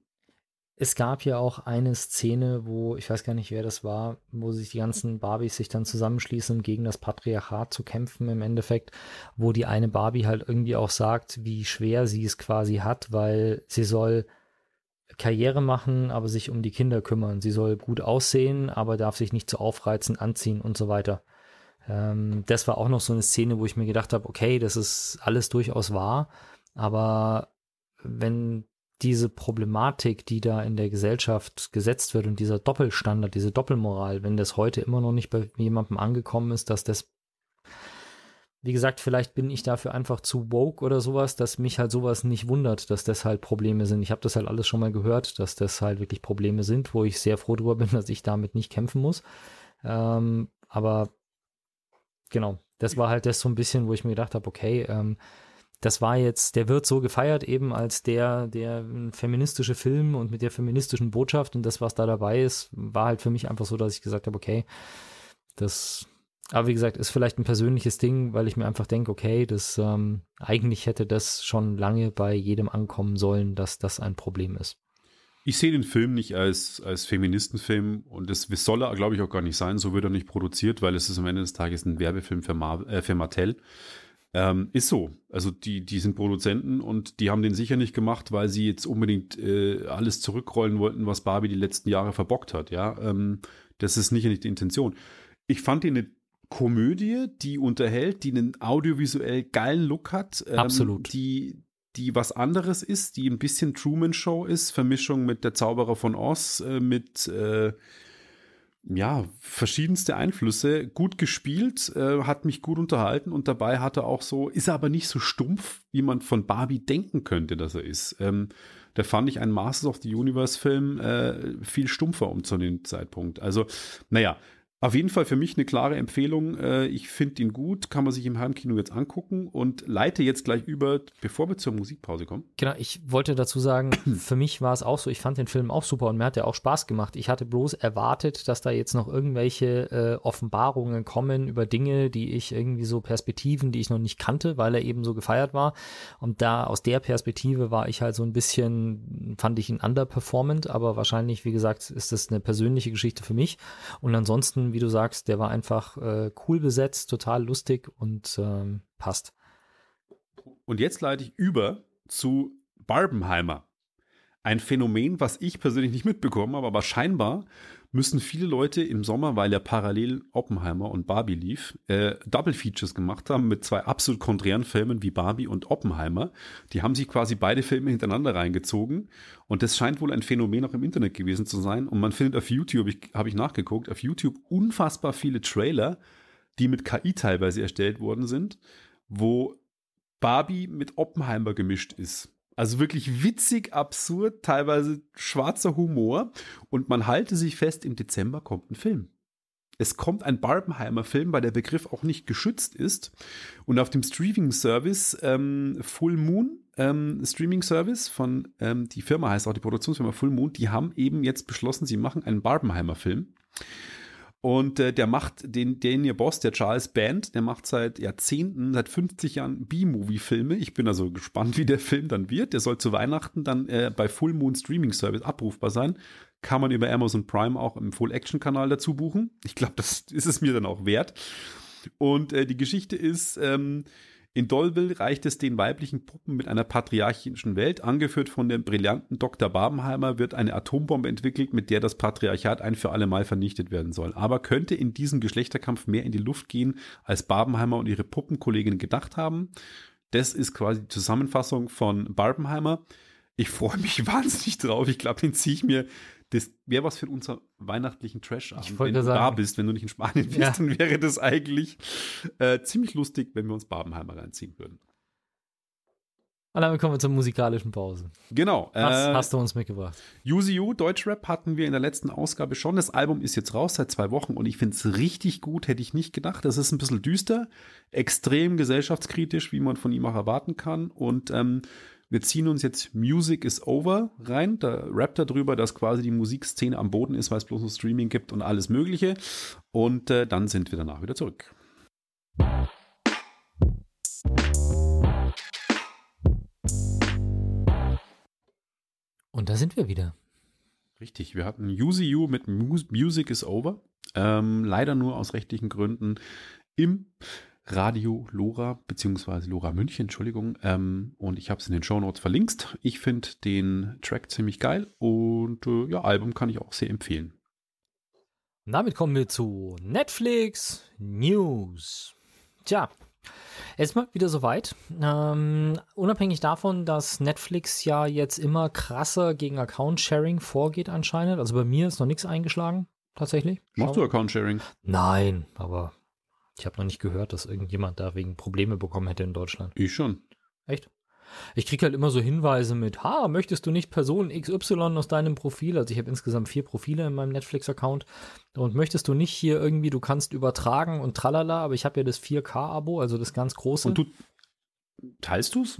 Es gab ja auch eine Szene, wo, ich weiß gar nicht, wer das war, wo sich die ganzen Barbies sich dann zusammenschließen, um gegen das Patriarchat zu kämpfen im Endeffekt, wo die eine Barbie halt irgendwie auch sagt, wie schwer sie es quasi hat, weil sie soll Karriere machen, aber sich um die Kinder kümmern. Sie soll gut aussehen, aber darf sich nicht zu aufreizen, anziehen und so weiter. Ähm, das war auch noch so eine Szene, wo ich mir gedacht habe, okay, das ist alles durchaus wahr, aber wenn diese Problematik, die da in der Gesellschaft gesetzt wird und dieser Doppelstandard, diese Doppelmoral, wenn das heute immer noch nicht bei jemandem angekommen ist, dass das, wie gesagt, vielleicht bin ich dafür einfach zu woke oder sowas, dass mich halt sowas nicht wundert, dass das halt Probleme sind. Ich habe das halt alles schon mal gehört, dass das halt wirklich Probleme sind, wo ich sehr froh drüber bin, dass ich damit nicht kämpfen muss. Ähm, aber genau, das war halt das so ein bisschen, wo ich mir gedacht habe, okay, ähm, das war jetzt, der wird so gefeiert eben als der, der feministische Film und mit der feministischen Botschaft und das, was da dabei ist, war halt für mich einfach so, dass ich gesagt habe, okay, das, aber wie gesagt, ist vielleicht ein persönliches Ding, weil ich mir einfach denke, okay, das, ähm, eigentlich hätte das schon lange bei jedem ankommen sollen, dass das ein Problem ist. Ich sehe den Film nicht als, als Feministenfilm und das soll er, glaube ich, auch gar nicht sein. So wird er nicht produziert, weil es ist am Ende des Tages ein Werbefilm für, Mar äh, für Mattel. Ähm, ist so. Also die, die sind Produzenten und die haben den sicher nicht gemacht, weil sie jetzt unbedingt äh, alles zurückrollen wollten, was Barbie die letzten Jahre verbockt hat. Ja, ähm, das ist nicht, nicht die Intention. Ich fand die eine Komödie, die unterhält, die einen audiovisuell geilen Look hat. Ähm, Absolut. Die, die was anderes ist, die ein bisschen Truman Show ist, Vermischung mit der Zauberer von Oz, äh, mit äh, ja, verschiedenste Einflüsse, gut gespielt, äh, hat mich gut unterhalten und dabei hat er auch so, ist er aber nicht so stumpf, wie man von Barbie denken könnte, dass er ist. Ähm, da fand ich einen Masters of the Universe Film äh, viel stumpfer um zu dem Zeitpunkt. Also, naja, Auf jeden Fall für mich eine klare Empfehlung. Äh, ich finde ihn gut, kann man sich im Heimkino jetzt angucken und leite jetzt gleich über, bevor wir zur Musikpause kommen. Genau, ich wollte dazu sagen, für mich war es auch so, ich fand den Film auch super und mir hat er auch Spaß gemacht. Ich hatte bloß erwartet, dass da jetzt noch irgendwelche äh, Offenbarungen kommen über Dinge, die ich irgendwie so Perspektiven, die ich noch nicht kannte, weil er eben so gefeiert war. Und da aus der Perspektive war ich halt so ein bisschen, fand ich ihn underperformant, aber wahrscheinlich, wie gesagt, ist das eine persönliche Geschichte für mich. Und ansonsten wie du sagst, der war einfach äh, cool besetzt, total lustig und ähm, passt. Und jetzt leite ich über zu Barbenheimer. Ein Phänomen, was ich persönlich nicht mitbekommen habe, aber scheinbar müssen viele Leute im Sommer, weil ja parallel Oppenheimer und Barbie lief, äh, Double Features gemacht haben mit zwei absolut konträren Filmen wie Barbie und Oppenheimer. Die haben sich quasi beide Filme hintereinander reingezogen und das scheint wohl ein Phänomen auch im Internet gewesen zu sein. Und man findet auf YouTube, ich, habe ich nachgeguckt, auf YouTube unfassbar viele Trailer, die mit KI teilweise erstellt worden sind, wo Barbie mit Oppenheimer gemischt ist. Also wirklich witzig, absurd, teilweise schwarzer Humor. Und man halte sich fest, im Dezember kommt ein Film. Es kommt ein Barbenheimer-Film, weil der Begriff auch nicht geschützt ist. Und auf dem Streaming-Service ähm, Full Moon, ähm, Streaming-Service von, ähm, die Firma heißt auch die Produktionsfirma Full Moon, die haben eben jetzt beschlossen, sie machen einen Barbenheimer-Film. Und äh, der macht den, den ihr Boss, der Charles Band, der macht seit Jahrzehnten, seit 50 Jahren B-Movie-Filme. Ich bin also gespannt, wie der Film dann wird. Der soll zu Weihnachten dann äh, bei Full Moon Streaming Service abrufbar sein. Kann man über Amazon Prime auch im Full-Action-Kanal dazu buchen. Ich glaube, das ist es mir dann auch wert. Und äh, die Geschichte ist, ähm, in Dolville reicht es den weiblichen Puppen mit einer patriarchischen Welt. Angeführt von dem brillanten Dr. Barbenheimer wird eine Atombombe entwickelt, mit der das Patriarchat ein für alle Mal vernichtet werden soll. Aber könnte in diesem Geschlechterkampf mehr in die Luft gehen, als Barbenheimer und ihre Puppenkolleginnen gedacht haben? Das ist quasi die Zusammenfassung von Barbenheimer. Ich freue mich wahnsinnig drauf. Ich glaube, den ziehe ich mir das wäre was für unser weihnachtlichen Trash-Abend. Wenn du sagen. da bist, wenn du nicht in Spanien bist, ja. dann wäre das eigentlich äh, ziemlich lustig, wenn wir uns Babenheimer reinziehen würden. Und damit kommen wir zur musikalischen Pause. Genau. Was äh, hast du uns mitgebracht? UZU, Deutschrap, hatten wir in der letzten Ausgabe schon. Das Album ist jetzt raus seit zwei Wochen und ich finde es richtig gut, hätte ich nicht gedacht. Das ist ein bisschen düster, extrem gesellschaftskritisch, wie man von ihm auch erwarten kann. Und ähm, wir ziehen uns jetzt Music is Over rein. Da rappt er drüber, dass quasi die Musikszene am Boden ist, weil es bloß noch Streaming gibt und alles Mögliche. Und äh, dann sind wir danach wieder zurück. Und da sind wir wieder. Richtig, wir hatten Use You mit Music is Over. Ähm, leider nur aus rechtlichen Gründen im Radio Lora, beziehungsweise Lora München, Entschuldigung. Ähm, und ich habe es in den Show Notes verlinkt. Ich finde den Track ziemlich geil und äh, ja, Album kann ich auch sehr empfehlen. Und damit kommen wir zu Netflix News. Tja, es ist mal wieder soweit. Ähm, unabhängig davon, dass Netflix ja jetzt immer krasser gegen Account-Sharing vorgeht anscheinend. Also bei mir ist noch nichts eingeschlagen, tatsächlich. Machst du Account-Sharing? Nein, aber ich habe noch nicht gehört, dass irgendjemand da wegen Probleme bekommen hätte in Deutschland. Ich schon. Echt? Ich kriege halt immer so Hinweise mit, ha, möchtest du nicht Person XY aus deinem Profil, also ich habe insgesamt vier Profile in meinem Netflix-Account, und möchtest du nicht hier irgendwie, du kannst übertragen und tralala, aber ich habe ja das 4K-Abo, also das ganz große. Und du teilst du es?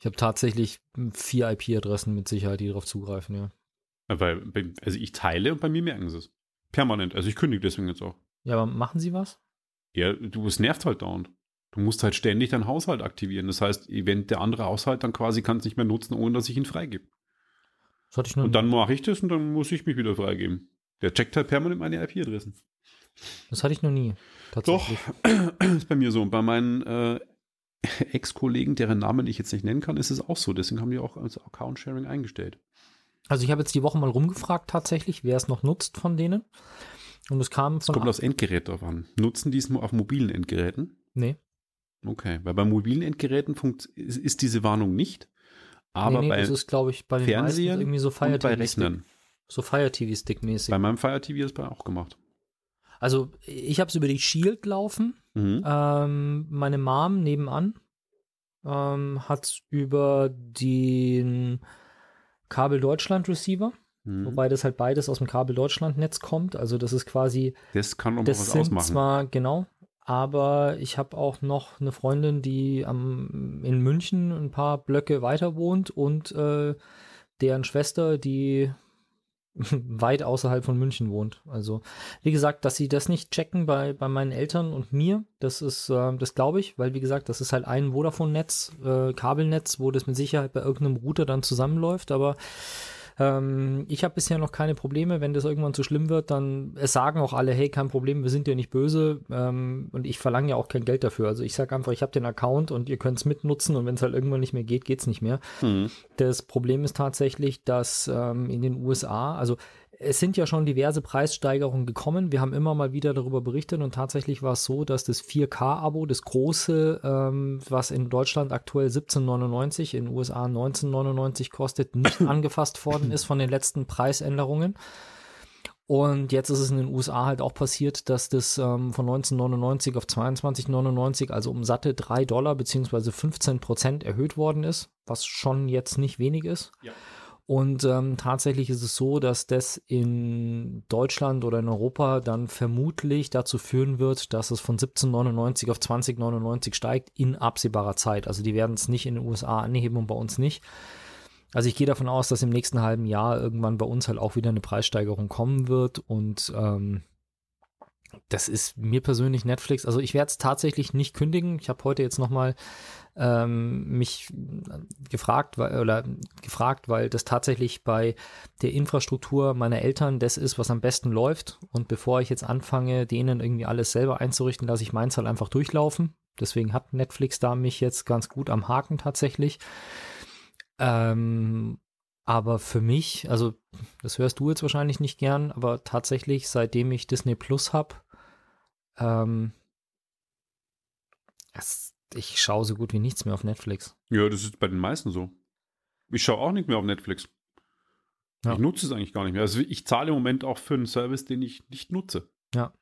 Ich habe tatsächlich vier IP-Adressen mit Sicherheit, die darauf zugreifen, ja. Weil, also ich teile und bei mir merken sie es. Permanent. Also ich kündige deswegen jetzt auch. Ja, aber machen sie was? Ja, du, es nervt halt dauernd. Du musst halt ständig deinen Haushalt aktivieren. Das heißt, wenn der andere Haushalt dann quasi kann es nicht mehr nutzen, ohne dass ich ihn freigebe. Das hatte ich nur und dann mache ich das und dann muss ich mich wieder freigeben. Der checkt halt permanent meine IP-Adressen. Das hatte ich noch nie. Tatsächlich. Doch, ist bei mir so. Und bei meinen äh, Ex-Kollegen, deren Namen ich jetzt nicht nennen kann, ist es auch so. Deswegen haben die auch als Account-Sharing eingestellt. Also ich habe jetzt die Woche mal rumgefragt tatsächlich, wer es noch nutzt von denen. Und es kam von. Es kommt aufs Endgerät drauf an. Nutzen die es nur auf mobilen Endgeräten? Nee. Okay, weil bei mobilen Endgeräten ist, ist diese Warnung nicht. Aber nee, nee, bei das ist, glaube ich, bei den Fernsehern irgendwie so Fire und bei Rechnern. So Fire TV Stick mäßig. Bei meinem Fire TV ist es auch gemacht. Also ich habe es über die Shield laufen. Mhm. Ähm, meine Mom nebenan ähm, hat es über den Kabel Deutschland Receiver Mhm. Wobei das halt beides aus dem Kabel Deutschland-Netz kommt. Also das ist quasi. Das kann noch das was sind ausmachen. zwar, genau, aber ich habe auch noch eine Freundin, die am, in München ein paar Blöcke weiter wohnt und äh, deren Schwester, die weit außerhalb von München wohnt. Also, wie gesagt, dass sie das nicht checken bei, bei meinen Eltern und mir, das ist, äh, das glaube ich, weil, wie gesagt, das ist halt ein Vodafone-Netz, äh, Kabelnetz, wo das mit Sicherheit bei irgendeinem Router dann zusammenläuft, aber ähm, ich habe bisher noch keine Probleme. Wenn das irgendwann zu schlimm wird, dann es sagen auch alle, hey, kein Problem, wir sind ja nicht böse ähm, und ich verlange ja auch kein Geld dafür. Also ich sage einfach, ich habe den Account und ihr könnt es mitnutzen und wenn es halt irgendwann nicht mehr geht, geht es nicht mehr. Mhm. Das Problem ist tatsächlich, dass ähm, in den USA, also es sind ja schon diverse Preissteigerungen gekommen. Wir haben immer mal wieder darüber berichtet und tatsächlich war es so, dass das 4K-Abo, das große, ähm, was in Deutschland aktuell 17,99, in den USA 19,99 kostet, nicht angefasst worden ist von den letzten Preisänderungen. Und jetzt ist es in den USA halt auch passiert, dass das ähm, von 1999 auf 22,99, also um satte 3 Dollar beziehungsweise 15 Prozent erhöht worden ist, was schon jetzt nicht wenig ist. Ja. Und ähm, tatsächlich ist es so, dass das in Deutschland oder in Europa dann vermutlich dazu führen wird, dass es von 17,99 auf 20,99 steigt in absehbarer Zeit. Also die werden es nicht in den USA anheben und bei uns nicht. Also ich gehe davon aus, dass im nächsten halben Jahr irgendwann bei uns halt auch wieder eine Preissteigerung kommen wird und ähm, das ist mir persönlich Netflix. Also ich werde es tatsächlich nicht kündigen. Ich habe heute jetzt nochmal ähm, mich gefragt, weil, oder gefragt, weil das tatsächlich bei der Infrastruktur meiner Eltern das ist, was am besten läuft. Und bevor ich jetzt anfange, denen irgendwie alles selber einzurichten, lasse ich meins halt einfach durchlaufen. Deswegen hat Netflix da mich jetzt ganz gut am Haken tatsächlich. Ähm, aber für mich, also das hörst du jetzt wahrscheinlich nicht gern, aber tatsächlich, seitdem ich Disney Plus habe, ähm, es, ich schaue so gut wie nichts mehr auf Netflix. Ja, das ist bei den meisten so. Ich schaue auch nicht mehr auf Netflix. Ja. Ich nutze es eigentlich gar nicht mehr. Also ich zahle im Moment auch für einen Service, den ich nicht nutze. Ja.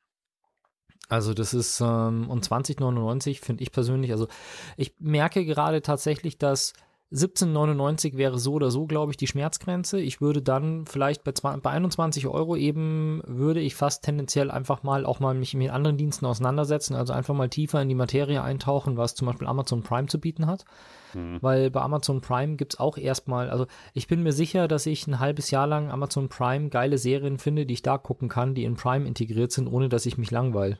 Also das ist ähm, und 2099 finde ich persönlich, also ich merke gerade tatsächlich, dass 17,99 wäre so oder so, glaube ich, die Schmerzgrenze. Ich würde dann vielleicht bei, 20, bei 21 Euro eben, würde ich fast tendenziell einfach mal auch mal mich mit anderen Diensten auseinandersetzen, also einfach mal tiefer in die Materie eintauchen, was zum Beispiel Amazon Prime zu bieten hat. Mhm. Weil bei Amazon Prime gibt es auch erstmal, also ich bin mir sicher, dass ich ein halbes Jahr lang Amazon Prime geile Serien finde, die ich da gucken kann, die in Prime integriert sind, ohne dass ich mich langweile.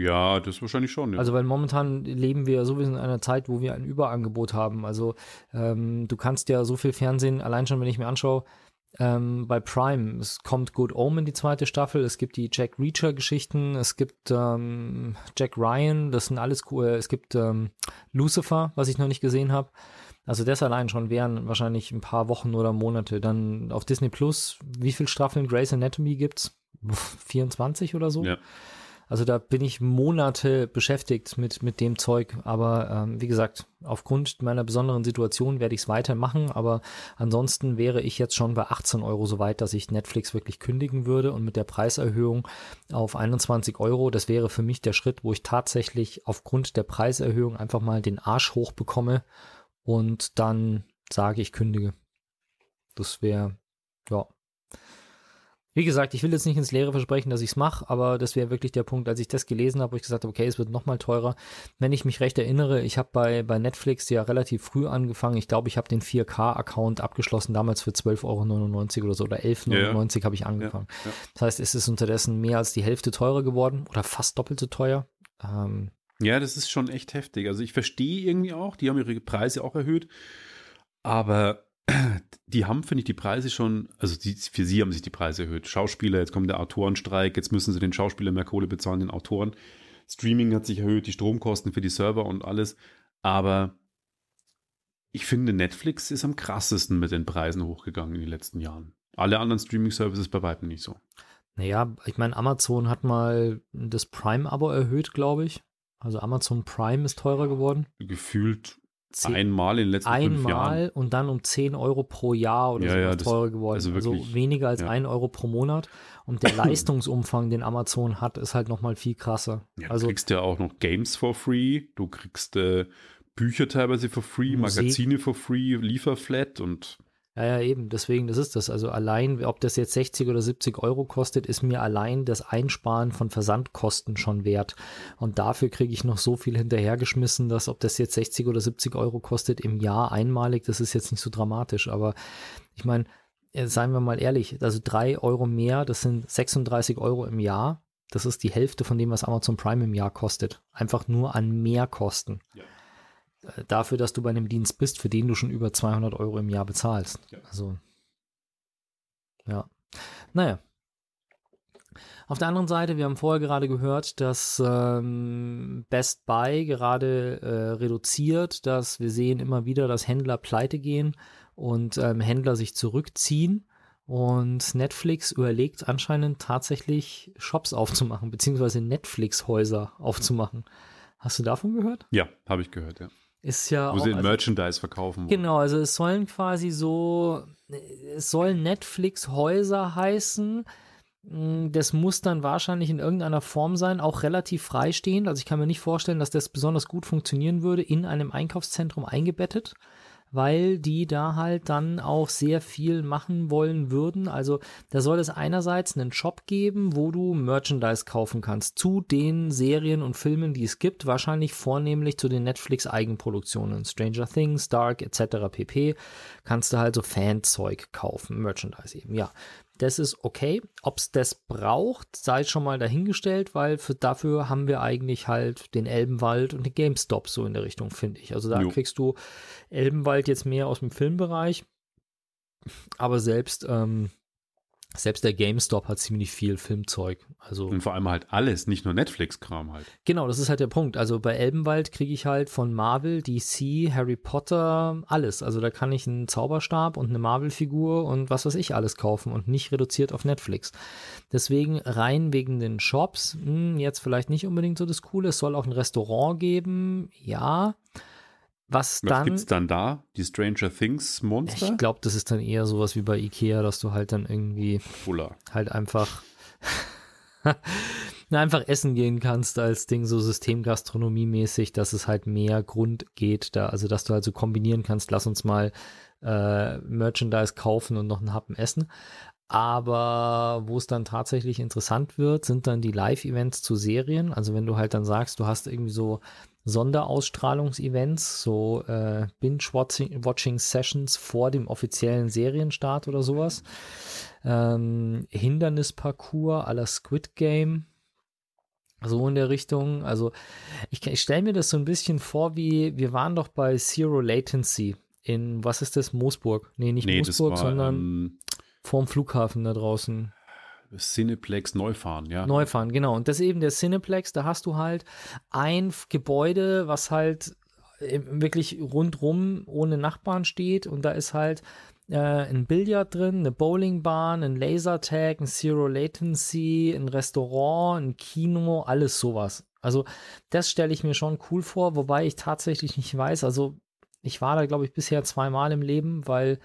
Ja, das wahrscheinlich schon. Ja. Also weil momentan leben wir sowieso in einer Zeit, wo wir ein Überangebot haben. Also ähm, du kannst ja so viel Fernsehen, allein schon wenn ich mir anschaue, ähm, bei Prime, es kommt Good Omen die zweite Staffel, es gibt die Jack Reacher Geschichten, es gibt ähm, Jack Ryan, das sind alles cool, es gibt ähm, Lucifer, was ich noch nicht gesehen habe. Also das allein schon wären wahrscheinlich ein paar Wochen oder Monate. Dann auf Disney Plus, wie viele Staffeln Grey's Anatomy gibt's? 24 oder so? Ja. Also da bin ich Monate beschäftigt mit, mit dem Zeug. Aber ähm, wie gesagt, aufgrund meiner besonderen Situation werde ich es weitermachen. Aber ansonsten wäre ich jetzt schon bei 18 Euro so weit, dass ich Netflix wirklich kündigen würde. Und mit der Preiserhöhung auf 21 Euro, das wäre für mich der Schritt, wo ich tatsächlich aufgrund der Preiserhöhung einfach mal den Arsch hochbekomme und dann sage ich kündige. Das wäre, ja, wie gesagt, ich will jetzt nicht ins Leere versprechen, dass ich es mache, aber das wäre wirklich der Punkt, als ich das gelesen habe, wo ich gesagt habe, okay, es wird nochmal teurer. Wenn ich mich recht erinnere, ich habe bei, bei Netflix ja relativ früh angefangen. Ich glaube, ich habe den 4K-Account abgeschlossen, damals für 12,99 Euro oder so oder 11,99 Euro ja. habe ich angefangen. Ja, ja. Das heißt, es ist unterdessen mehr als die Hälfte teurer geworden oder fast doppelt so teuer. Ähm, ja, das ist schon echt heftig. Also ich verstehe irgendwie auch, die haben ihre Preise auch erhöht, aber die haben, finde ich, die Preise schon, also die, für sie haben sich die Preise erhöht. Schauspieler, jetzt kommt der Autorenstreik, jetzt müssen sie den Schauspielern mehr Kohle bezahlen, den Autoren. Streaming hat sich erhöht, die Stromkosten für die Server und alles. Aber ich finde, Netflix ist am krassesten mit den Preisen hochgegangen in den letzten Jahren. Alle anderen Streaming-Services bei weitem nicht so. Naja, ich meine, Amazon hat mal das Prime-Abo erhöht, glaube ich. Also Amazon Prime ist teurer geworden. Gefühlt Zehn, einmal in den letzten einmal fünf Jahren. Einmal und dann um 10 Euro pro Jahr oder ja, so ja, teurer geworden. Also, wirklich, also weniger als ja. 1 Euro pro Monat. Und der Leistungsumfang, den Amazon hat, ist halt nochmal viel krasser. Ja, du also, kriegst ja auch noch Games for free, du kriegst äh, Bücher teilweise for free, Musik. Magazine for free, Lieferflat und Ja, ja, eben. Deswegen, das ist das. Also allein, ob das jetzt 60 oder 70 Euro kostet, ist mir allein das Einsparen von Versandkosten schon wert. Und dafür kriege ich noch so viel hinterhergeschmissen, dass ob das jetzt 60 oder 70 Euro kostet im Jahr einmalig, das ist jetzt nicht so dramatisch. Aber ich meine, äh, seien wir mal ehrlich, also drei Euro mehr, das sind 36 Euro im Jahr. Das ist die Hälfte von dem, was Amazon Prime im Jahr kostet. Einfach nur an Mehrkosten. Ja. Äh, dafür, dass du bei einem Dienst bist, für den du schon über 200 Euro im Jahr bezahlst. Ja. Also, ja. Naja. Auf der anderen Seite, wir haben vorher gerade gehört, dass ähm, Best Buy gerade äh, reduziert, dass wir sehen immer wieder, dass Händler pleite gehen und ähm, Händler sich zurückziehen. Und Netflix überlegt anscheinend tatsächlich Shops aufzumachen, beziehungsweise Netflix-Häuser aufzumachen. Hast du davon gehört? Ja, habe ich gehört, ja. Ist ja Wo auch, sie also, Merchandise verkaufen. Wollen. Genau, also es sollen quasi so, es sollen Netflix-Häuser heißen. Hm, das muss dann wahrscheinlich in irgendeiner Form sein, auch relativ freistehend. Also ich kann mir nicht vorstellen, dass das besonders gut funktionieren würde, in einem Einkaufszentrum eingebettet weil die da halt dann auch sehr viel machen wollen würden. Also da soll es einerseits einen Shop geben, wo du Merchandise kaufen kannst zu den Serien und Filmen, die es gibt, wahrscheinlich vornehmlich zu den Netflix Eigenproduktionen, Stranger Things, Dark etc. pp. Kannst du halt so Fanzeug kaufen, Merchandise eben, ja das ist okay. Ob es das braucht, sei schon mal dahingestellt, weil für, dafür haben wir eigentlich halt den Elbenwald und den GameStop so in der Richtung, finde ich. Also da jo. kriegst du Elbenwald jetzt mehr aus dem Filmbereich, aber selbst ähm, selbst der GameStop hat ziemlich viel Filmzeug. Also und vor allem halt alles, nicht nur Netflix-Kram halt. Genau, das ist halt der Punkt. Also bei Elbenwald kriege ich halt von Marvel, DC, Harry Potter alles. Also da kann ich einen Zauberstab und eine Marvel-Figur und was weiß ich alles kaufen und nicht reduziert auf Netflix. Deswegen rein wegen den Shops, mh, hm, jetzt vielleicht nicht unbedingt so das Coole. Es soll auch ein Restaurant geben, ja. Was, Was gibt es dann da? Die Stranger Things Monster? Ich glaube, das ist dann eher sowas wie bei Ikea, dass du halt dann irgendwie Fuller. halt einfach einfach essen gehen kannst als Ding so Systemgastronomie-mäßig, dass es halt mehr Grund geht, da, also dass du halt so kombinieren kannst, lass uns mal äh, Merchandise kaufen und noch einen Happen essen. Aber wo es dann tatsächlich interessant wird, sind dann die Live-Events zu Serien. Also wenn du halt dann sagst, du hast irgendwie so Sonderausstrahlungsevents, so äh, Binge-Watching-Sessions vor dem offiziellen Serienstart oder sowas. Ähm, Hindernisparcours à la Squid Game. So in der Richtung. Also ich, ich stelle mir das so ein bisschen vor, wie wir waren doch bei Zero Latency in, was ist das, Moosburg? Nee, nicht nee, Moosburg, war, sondern ähm, vorm Flughafen da draußen. Cineplex Neufahren, ja. Neufahren, genau. Und das ist eben der Cineplex, da hast du halt ein Gebäude, was halt äh, wirklich rundrum ohne Nachbarn steht und da ist halt äh, ein Billard drin, eine Bowlingbahn, ein Lasertag, ein Zero Latency, ein Restaurant, ein Kino, alles sowas. Also das stelle ich mir schon cool vor, wobei ich tatsächlich nicht weiß, also ich war da glaube ich bisher zweimal im Leben, weil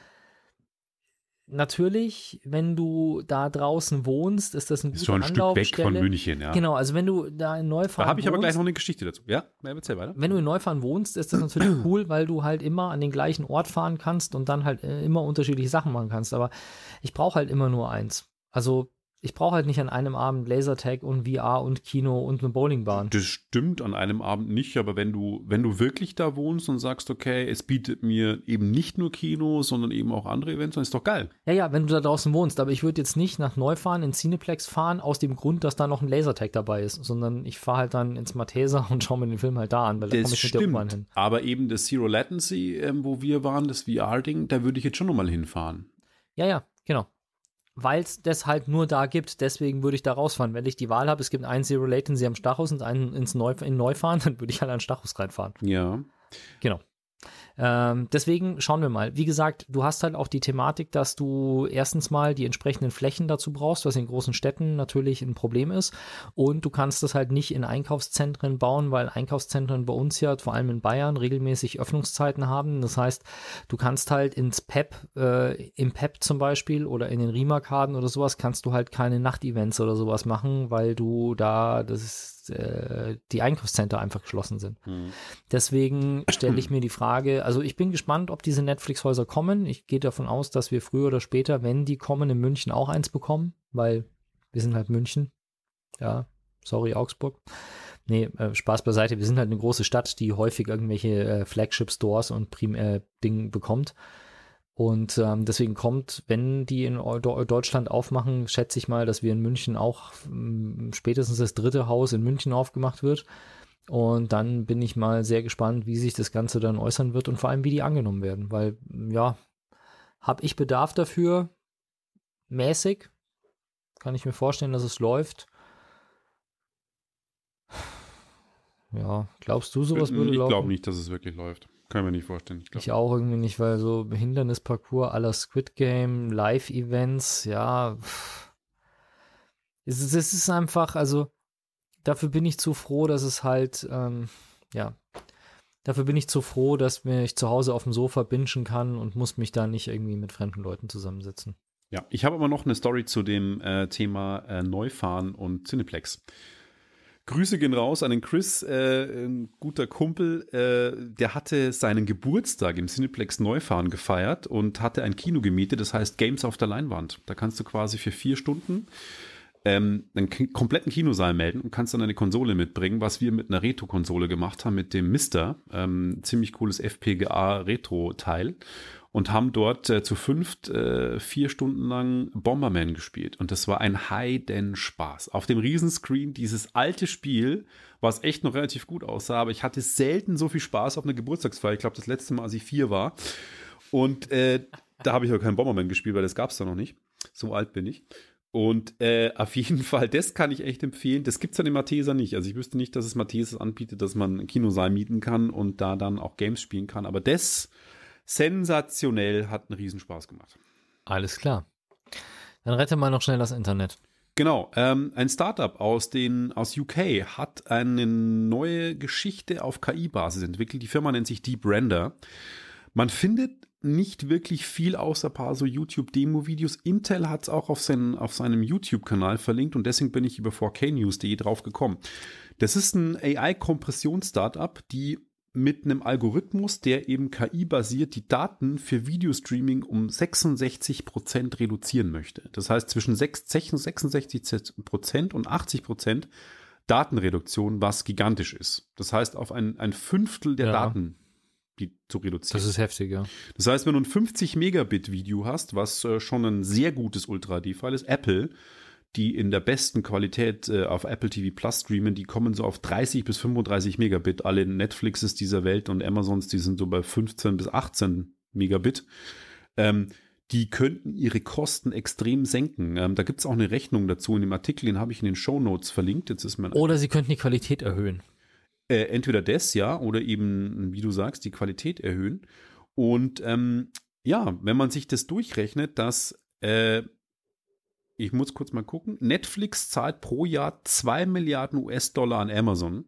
natürlich, wenn du da draußen wohnst, ist das ein ist schon ein Stück weg von München, ja. Genau, also wenn du da in Neufahren Da habe ich aber gleich noch eine Geschichte dazu. Ja, erzähl weiter. Wenn du in Neufahren wohnst, ist das natürlich cool, weil du halt immer an den gleichen Ort fahren kannst und dann halt äh, immer unterschiedliche Sachen machen kannst. Aber ich brauche halt immer nur eins. Also ich brauche halt nicht an einem Abend Lasertag und VR und Kino und eine Bowlingbahn. Das stimmt an einem Abend nicht, aber wenn du, wenn du wirklich da wohnst und sagst, okay, es bietet mir eben nicht nur Kino, sondern eben auch andere Events, dann ist doch geil. Ja, ja, wenn du da draußen wohnst, aber ich würde jetzt nicht nach Neufahren in Cineplex fahren, aus dem Grund, dass da noch ein Lasertag dabei ist, sondern ich fahre halt dann ins Mathesa und schaue mir den Film halt da an, weil da komme ich mit der U-Bahn hin. Aber eben das Zero Latency, ähm, wo wir waren, das VR-Ding, da würde ich jetzt schon nochmal hinfahren. Ja, ja, genau weil es das halt nur da gibt. Deswegen würde ich da rausfahren. Wenn ich die Wahl habe, es gibt einen Zero Latency am Stachus und einen ins Neu in Neufahren, dann würde ich halt an Stachus reinfahren. Ja. Genau. Ähm, deswegen schauen wir mal. Wie gesagt, du hast halt auch die Thematik, dass du erstens mal die entsprechenden Flächen dazu brauchst, was in großen Städten natürlich ein Problem ist. Und du kannst das halt nicht in Einkaufszentren bauen, weil Einkaufszentren bei uns ja, vor allem in Bayern, regelmäßig Öffnungszeiten haben. Das heißt, du kannst halt ins PEP, äh, im PEP zum Beispiel oder in den Rimakarden oder sowas, kannst du halt keine Nachtevents oder sowas machen, weil du da, das ist äh, die Einkaufscenter einfach geschlossen sind. Mhm. Deswegen stelle ich mir die Frage, Also ich bin gespannt, ob diese Netflix-Häuser kommen. Ich gehe davon aus, dass wir früher oder später, wenn die kommen, in München auch eins bekommen, weil wir sind halt München. Ja, sorry, Augsburg. Nee, äh, Spaß beiseite. Wir sind halt eine große Stadt, die häufig irgendwelche äh, Flagship-Stores und Prim äh, Ding bekommt. Und ähm, deswegen kommt, wenn die in Deutschland aufmachen, schätze ich mal, dass wir in München auch ähm, spätestens das dritte Haus in München aufgemacht wird. Und dann bin ich mal sehr gespannt, wie sich das Ganze dann äußern wird und vor allem, wie die angenommen werden. Weil, ja, habe ich Bedarf dafür? Mäßig. Kann ich mir vorstellen, dass es läuft. Ja, glaubst du, sowas würde ich laufen? Ich glaube nicht, dass es wirklich läuft. Kann ich mir nicht vorstellen. Ich, ich auch irgendwie nicht, weil so Hindernisparcours aller Squid Game, Live-Events, ja. Es, es ist einfach, also dafür bin ich zu froh, dass es halt, ähm, ja, dafür bin ich zu froh, dass ich zu Hause auf dem Sofa bingen kann und muss mich da nicht irgendwie mit fremden Leuten zusammensetzen. Ja, ich habe aber noch eine Story zu dem äh, Thema äh, Neufahren und Cineplex. Grüße gehen raus an den Chris, äh, ein guter Kumpel. Äh, der hatte seinen Geburtstag im Cineplex Neufahren gefeiert und hatte ein Kino gemietet, das heißt Games auf der Leinwand. Da kannst du quasi für vier Stunden ähm, einen kompletten Kinosaal melden und kannst dann eine Konsole mitbringen, was wir mit einer Retro-Konsole gemacht haben, mit dem Mister. Ähm, ziemlich cooles FPGA-Retro-Teil und haben dort äh, zu fünft äh, vier Stunden lang Bomberman gespielt. Und das war ein Heiden Spaß. Auf dem Riesenscreen dieses alte Spiel, was echt noch relativ gut aussah, aber ich hatte selten so viel Spaß auf einer Geburtstagsfeier. Ich glaube, das letzte Mal, als ich vier war. Und äh, da habe ich aber keinen Bomberman gespielt, weil das gab es da noch nicht. So alt bin ich. Und äh, auf jeden Fall, das kann ich echt empfehlen. Das gibt es an dem Mathesa nicht. Also ich wüsste nicht, dass es Mathesa anbietet, dass man einen Kinosaal mieten kann und da dann auch Games spielen kann. Aber das sensationell, hat einen Riesenspaß gemacht. Alles klar. Dann rette mal noch schnell das Internet. Genau, ähm, ein Startup aus, den, aus UK hat eine neue Geschichte auf KI-Basis entwickelt. Die Firma nennt sich Deep Render. Man findet nicht wirklich viel außer paar so YouTube-Demo-Videos. Intel hat es auch auf, seinen, auf seinem YouTube-Kanal verlinkt und deswegen bin ich über 4knews.de drauf gekommen. Das ist ein AI-Kompressions-Startup, die mit einem Algorithmus, der eben KI-basiert die Daten für Videostreaming um 66 Prozent reduzieren möchte. Das heißt zwischen 66 Prozent und 80 Prozent Datenreduktion, was gigantisch ist. Das heißt auf ein, ein Fünftel der ja. Daten die zu reduzieren. Das ist heftig, ja. Das heißt, wenn du ein 50 Megabit Video hast, was äh, schon ein sehr gutes Ultra HD-File ist, Apple die in der besten Qualität äh, auf Apple TV Plus streamen, die kommen so auf 30 bis 35 Megabit. Alle Netflixes dieser Welt und Amazons, die sind so bei 15 bis 18 Megabit. Ähm, die könnten ihre Kosten extrem senken. Ähm, da gibt es auch eine Rechnung dazu in dem Artikel, den habe ich in den Show Notes verlinkt. Jetzt ist mein oder sie könnten die Qualität erhöhen. Äh, entweder das, ja, oder eben, wie du sagst, die Qualität erhöhen. Und ähm, ja, wenn man sich das durchrechnet, dass äh, ich muss kurz mal gucken, Netflix zahlt pro Jahr 2 Milliarden US-Dollar an Amazon,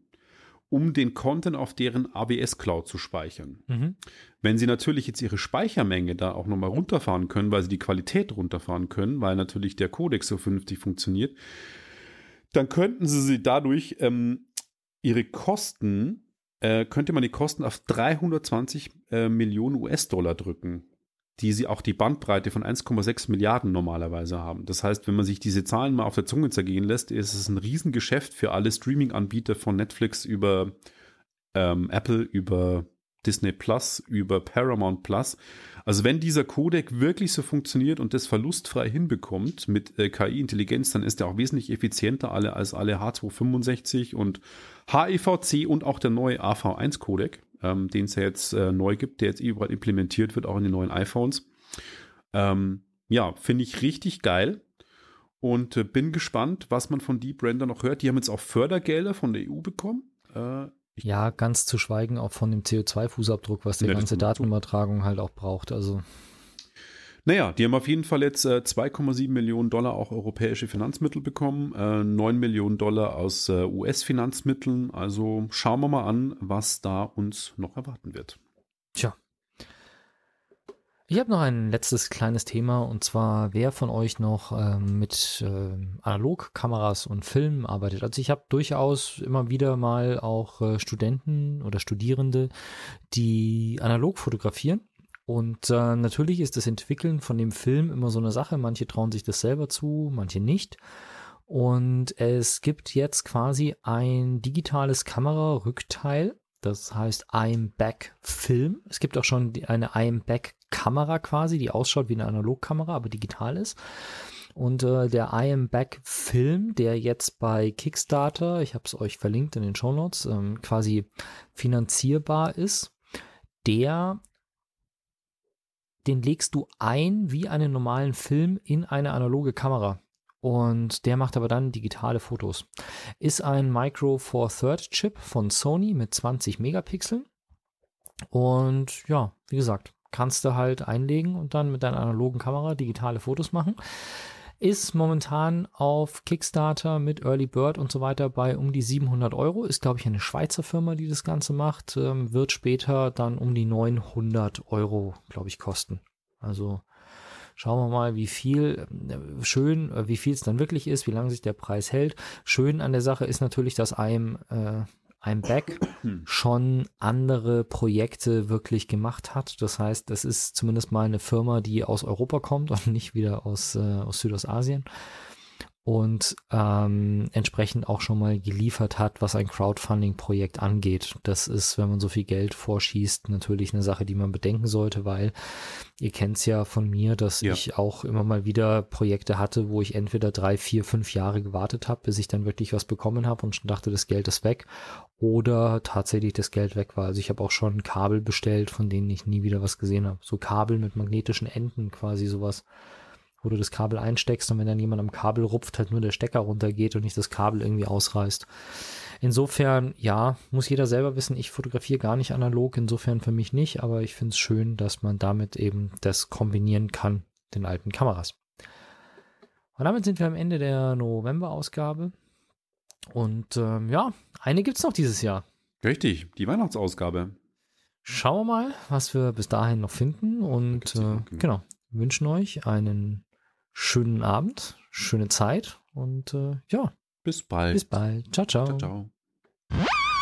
um den Content auf deren AWS Cloud zu speichern. Mhm. Wenn sie natürlich jetzt ihre Speichermenge da auch nochmal runterfahren können, weil sie die Qualität runterfahren können, weil natürlich der Codex so vernünftig funktioniert, dann könnten sie sie dadurch ähm, ihre Kosten, äh, könnte man die Kosten auf 320 äh, Millionen US-Dollar drücken die sie auch die Bandbreite von 1,6 Milliarden normalerweise haben. Das heißt, wenn man sich diese Zahlen mal auf der Zunge zergehen lässt, ist es ein Riesengeschäft für alle Streaming-Anbieter von Netflix über ähm, Apple, über Disney Plus, über Paramount Plus. Also wenn dieser Codec wirklich so funktioniert und das verlustfrei hinbekommt mit äh, KI-Intelligenz, dann ist er auch wesentlich effizienter alle als alle H265 und HEVC und auch der neue AV1-Codec ähm, den es ja jetzt äh, neu gibt, der jetzt überall implementiert wird, auch in den neuen iPhones. Ähm, ja, finde ich richtig geil und äh, bin gespannt, was man von Deep Render noch hört. Die haben jetzt auch Fördergelder von der EU bekommen. Äh, ja, ganz zu schweigen auch von dem CO2-Fußabdruck, was die ja, ganze Datenübertragung halt auch braucht. Also naja, die haben auf jeden Fall jetzt äh, 2,7 Millionen Dollar auch europäische Finanzmittel bekommen, äh, 9 Millionen Dollar aus äh, US-Finanzmitteln. Also schauen wir mal an, was da uns noch erwarten wird. Tja. Ich habe noch ein letztes kleines Thema und zwar, wer von euch noch ähm, mit äh, Analogkameras und Filmen arbeitet. Also ich habe durchaus immer wieder mal auch äh, Studenten oder Studierende, die analog fotografieren. Und äh, natürlich ist das Entwickeln von dem Film immer so eine Sache. Manche trauen sich das selber zu, manche nicht. Und es gibt jetzt quasi ein digitales Kamerarückteil, das heißt I'm Back Film. Es gibt auch schon eine I'm Back Kamera quasi, die ausschaut wie eine Analogkamera, aber digital ist. Und äh, der I Am Back Film, der jetzt bei Kickstarter, ich habe es euch verlinkt in den Show Notes, ähm, quasi finanzierbar ist, der, den legst du ein wie einen normalen Film in eine analoge Kamera. Und der macht aber dann digitale Fotos. Ist ein Micro Four Third Chip von Sony mit 20 Megapixeln. Und ja, wie gesagt, kannst du halt einlegen und dann mit deiner analogen Kamera digitale Fotos machen. Ist momentan auf Kickstarter mit Early Bird und so weiter bei um die 700 Euro. Ist, glaube ich, eine Schweizer Firma, die das Ganze macht. Ähm, wird später dann um die 900 Euro, glaube ich, kosten. Also schauen wir mal, wie viel, äh, schön, äh, wie viel es dann wirklich ist, wie lange sich der Preis hält. Schön an der Sache ist natürlich, dass einem äh, I'm Back schon andere Projekte wirklich gemacht hat. Das heißt, das ist zumindest mal eine Firma, die aus Europa kommt und nicht wieder aus, äh, aus Südostasien und ähm, entsprechend auch schon mal geliefert hat, was ein Crowdfunding-Projekt angeht. Das ist, wenn man so viel Geld vorschießt, natürlich eine Sache, die man bedenken sollte, weil ihr kennt es ja von mir, dass ja. ich auch immer mal wieder Projekte hatte, wo ich entweder drei, vier, fünf Jahre gewartet habe, bis ich dann wirklich was bekommen habe und schon dachte, das Geld ist weg oder tatsächlich das Geld weg war. Also ich habe auch schon Kabel bestellt, von denen ich nie wieder was gesehen habe. So Kabel mit magnetischen Enden, quasi sowas wo du das Kabel einsteckst und wenn dann jemand am Kabel rupft, halt nur der Stecker runtergeht und nicht das Kabel irgendwie ausreißt. Insofern, ja, muss jeder selber wissen, ich fotografiere gar nicht analog, insofern für mich nicht, aber ich finde es schön, dass man damit eben das kombinieren kann, den alten Kameras. Und damit sind wir am Ende der November-Ausgabe. Und ähm, ja, eine gibt es noch dieses Jahr. Richtig, die Weihnachtsausgabe. Schauen wir mal, was wir bis dahin noch finden. Und äh, genau, wünschen euch einen schönen Abend, schöne Zeit und äh, ja. Bis bald. Bis bald. Ciao, ciao. ciao, ciao.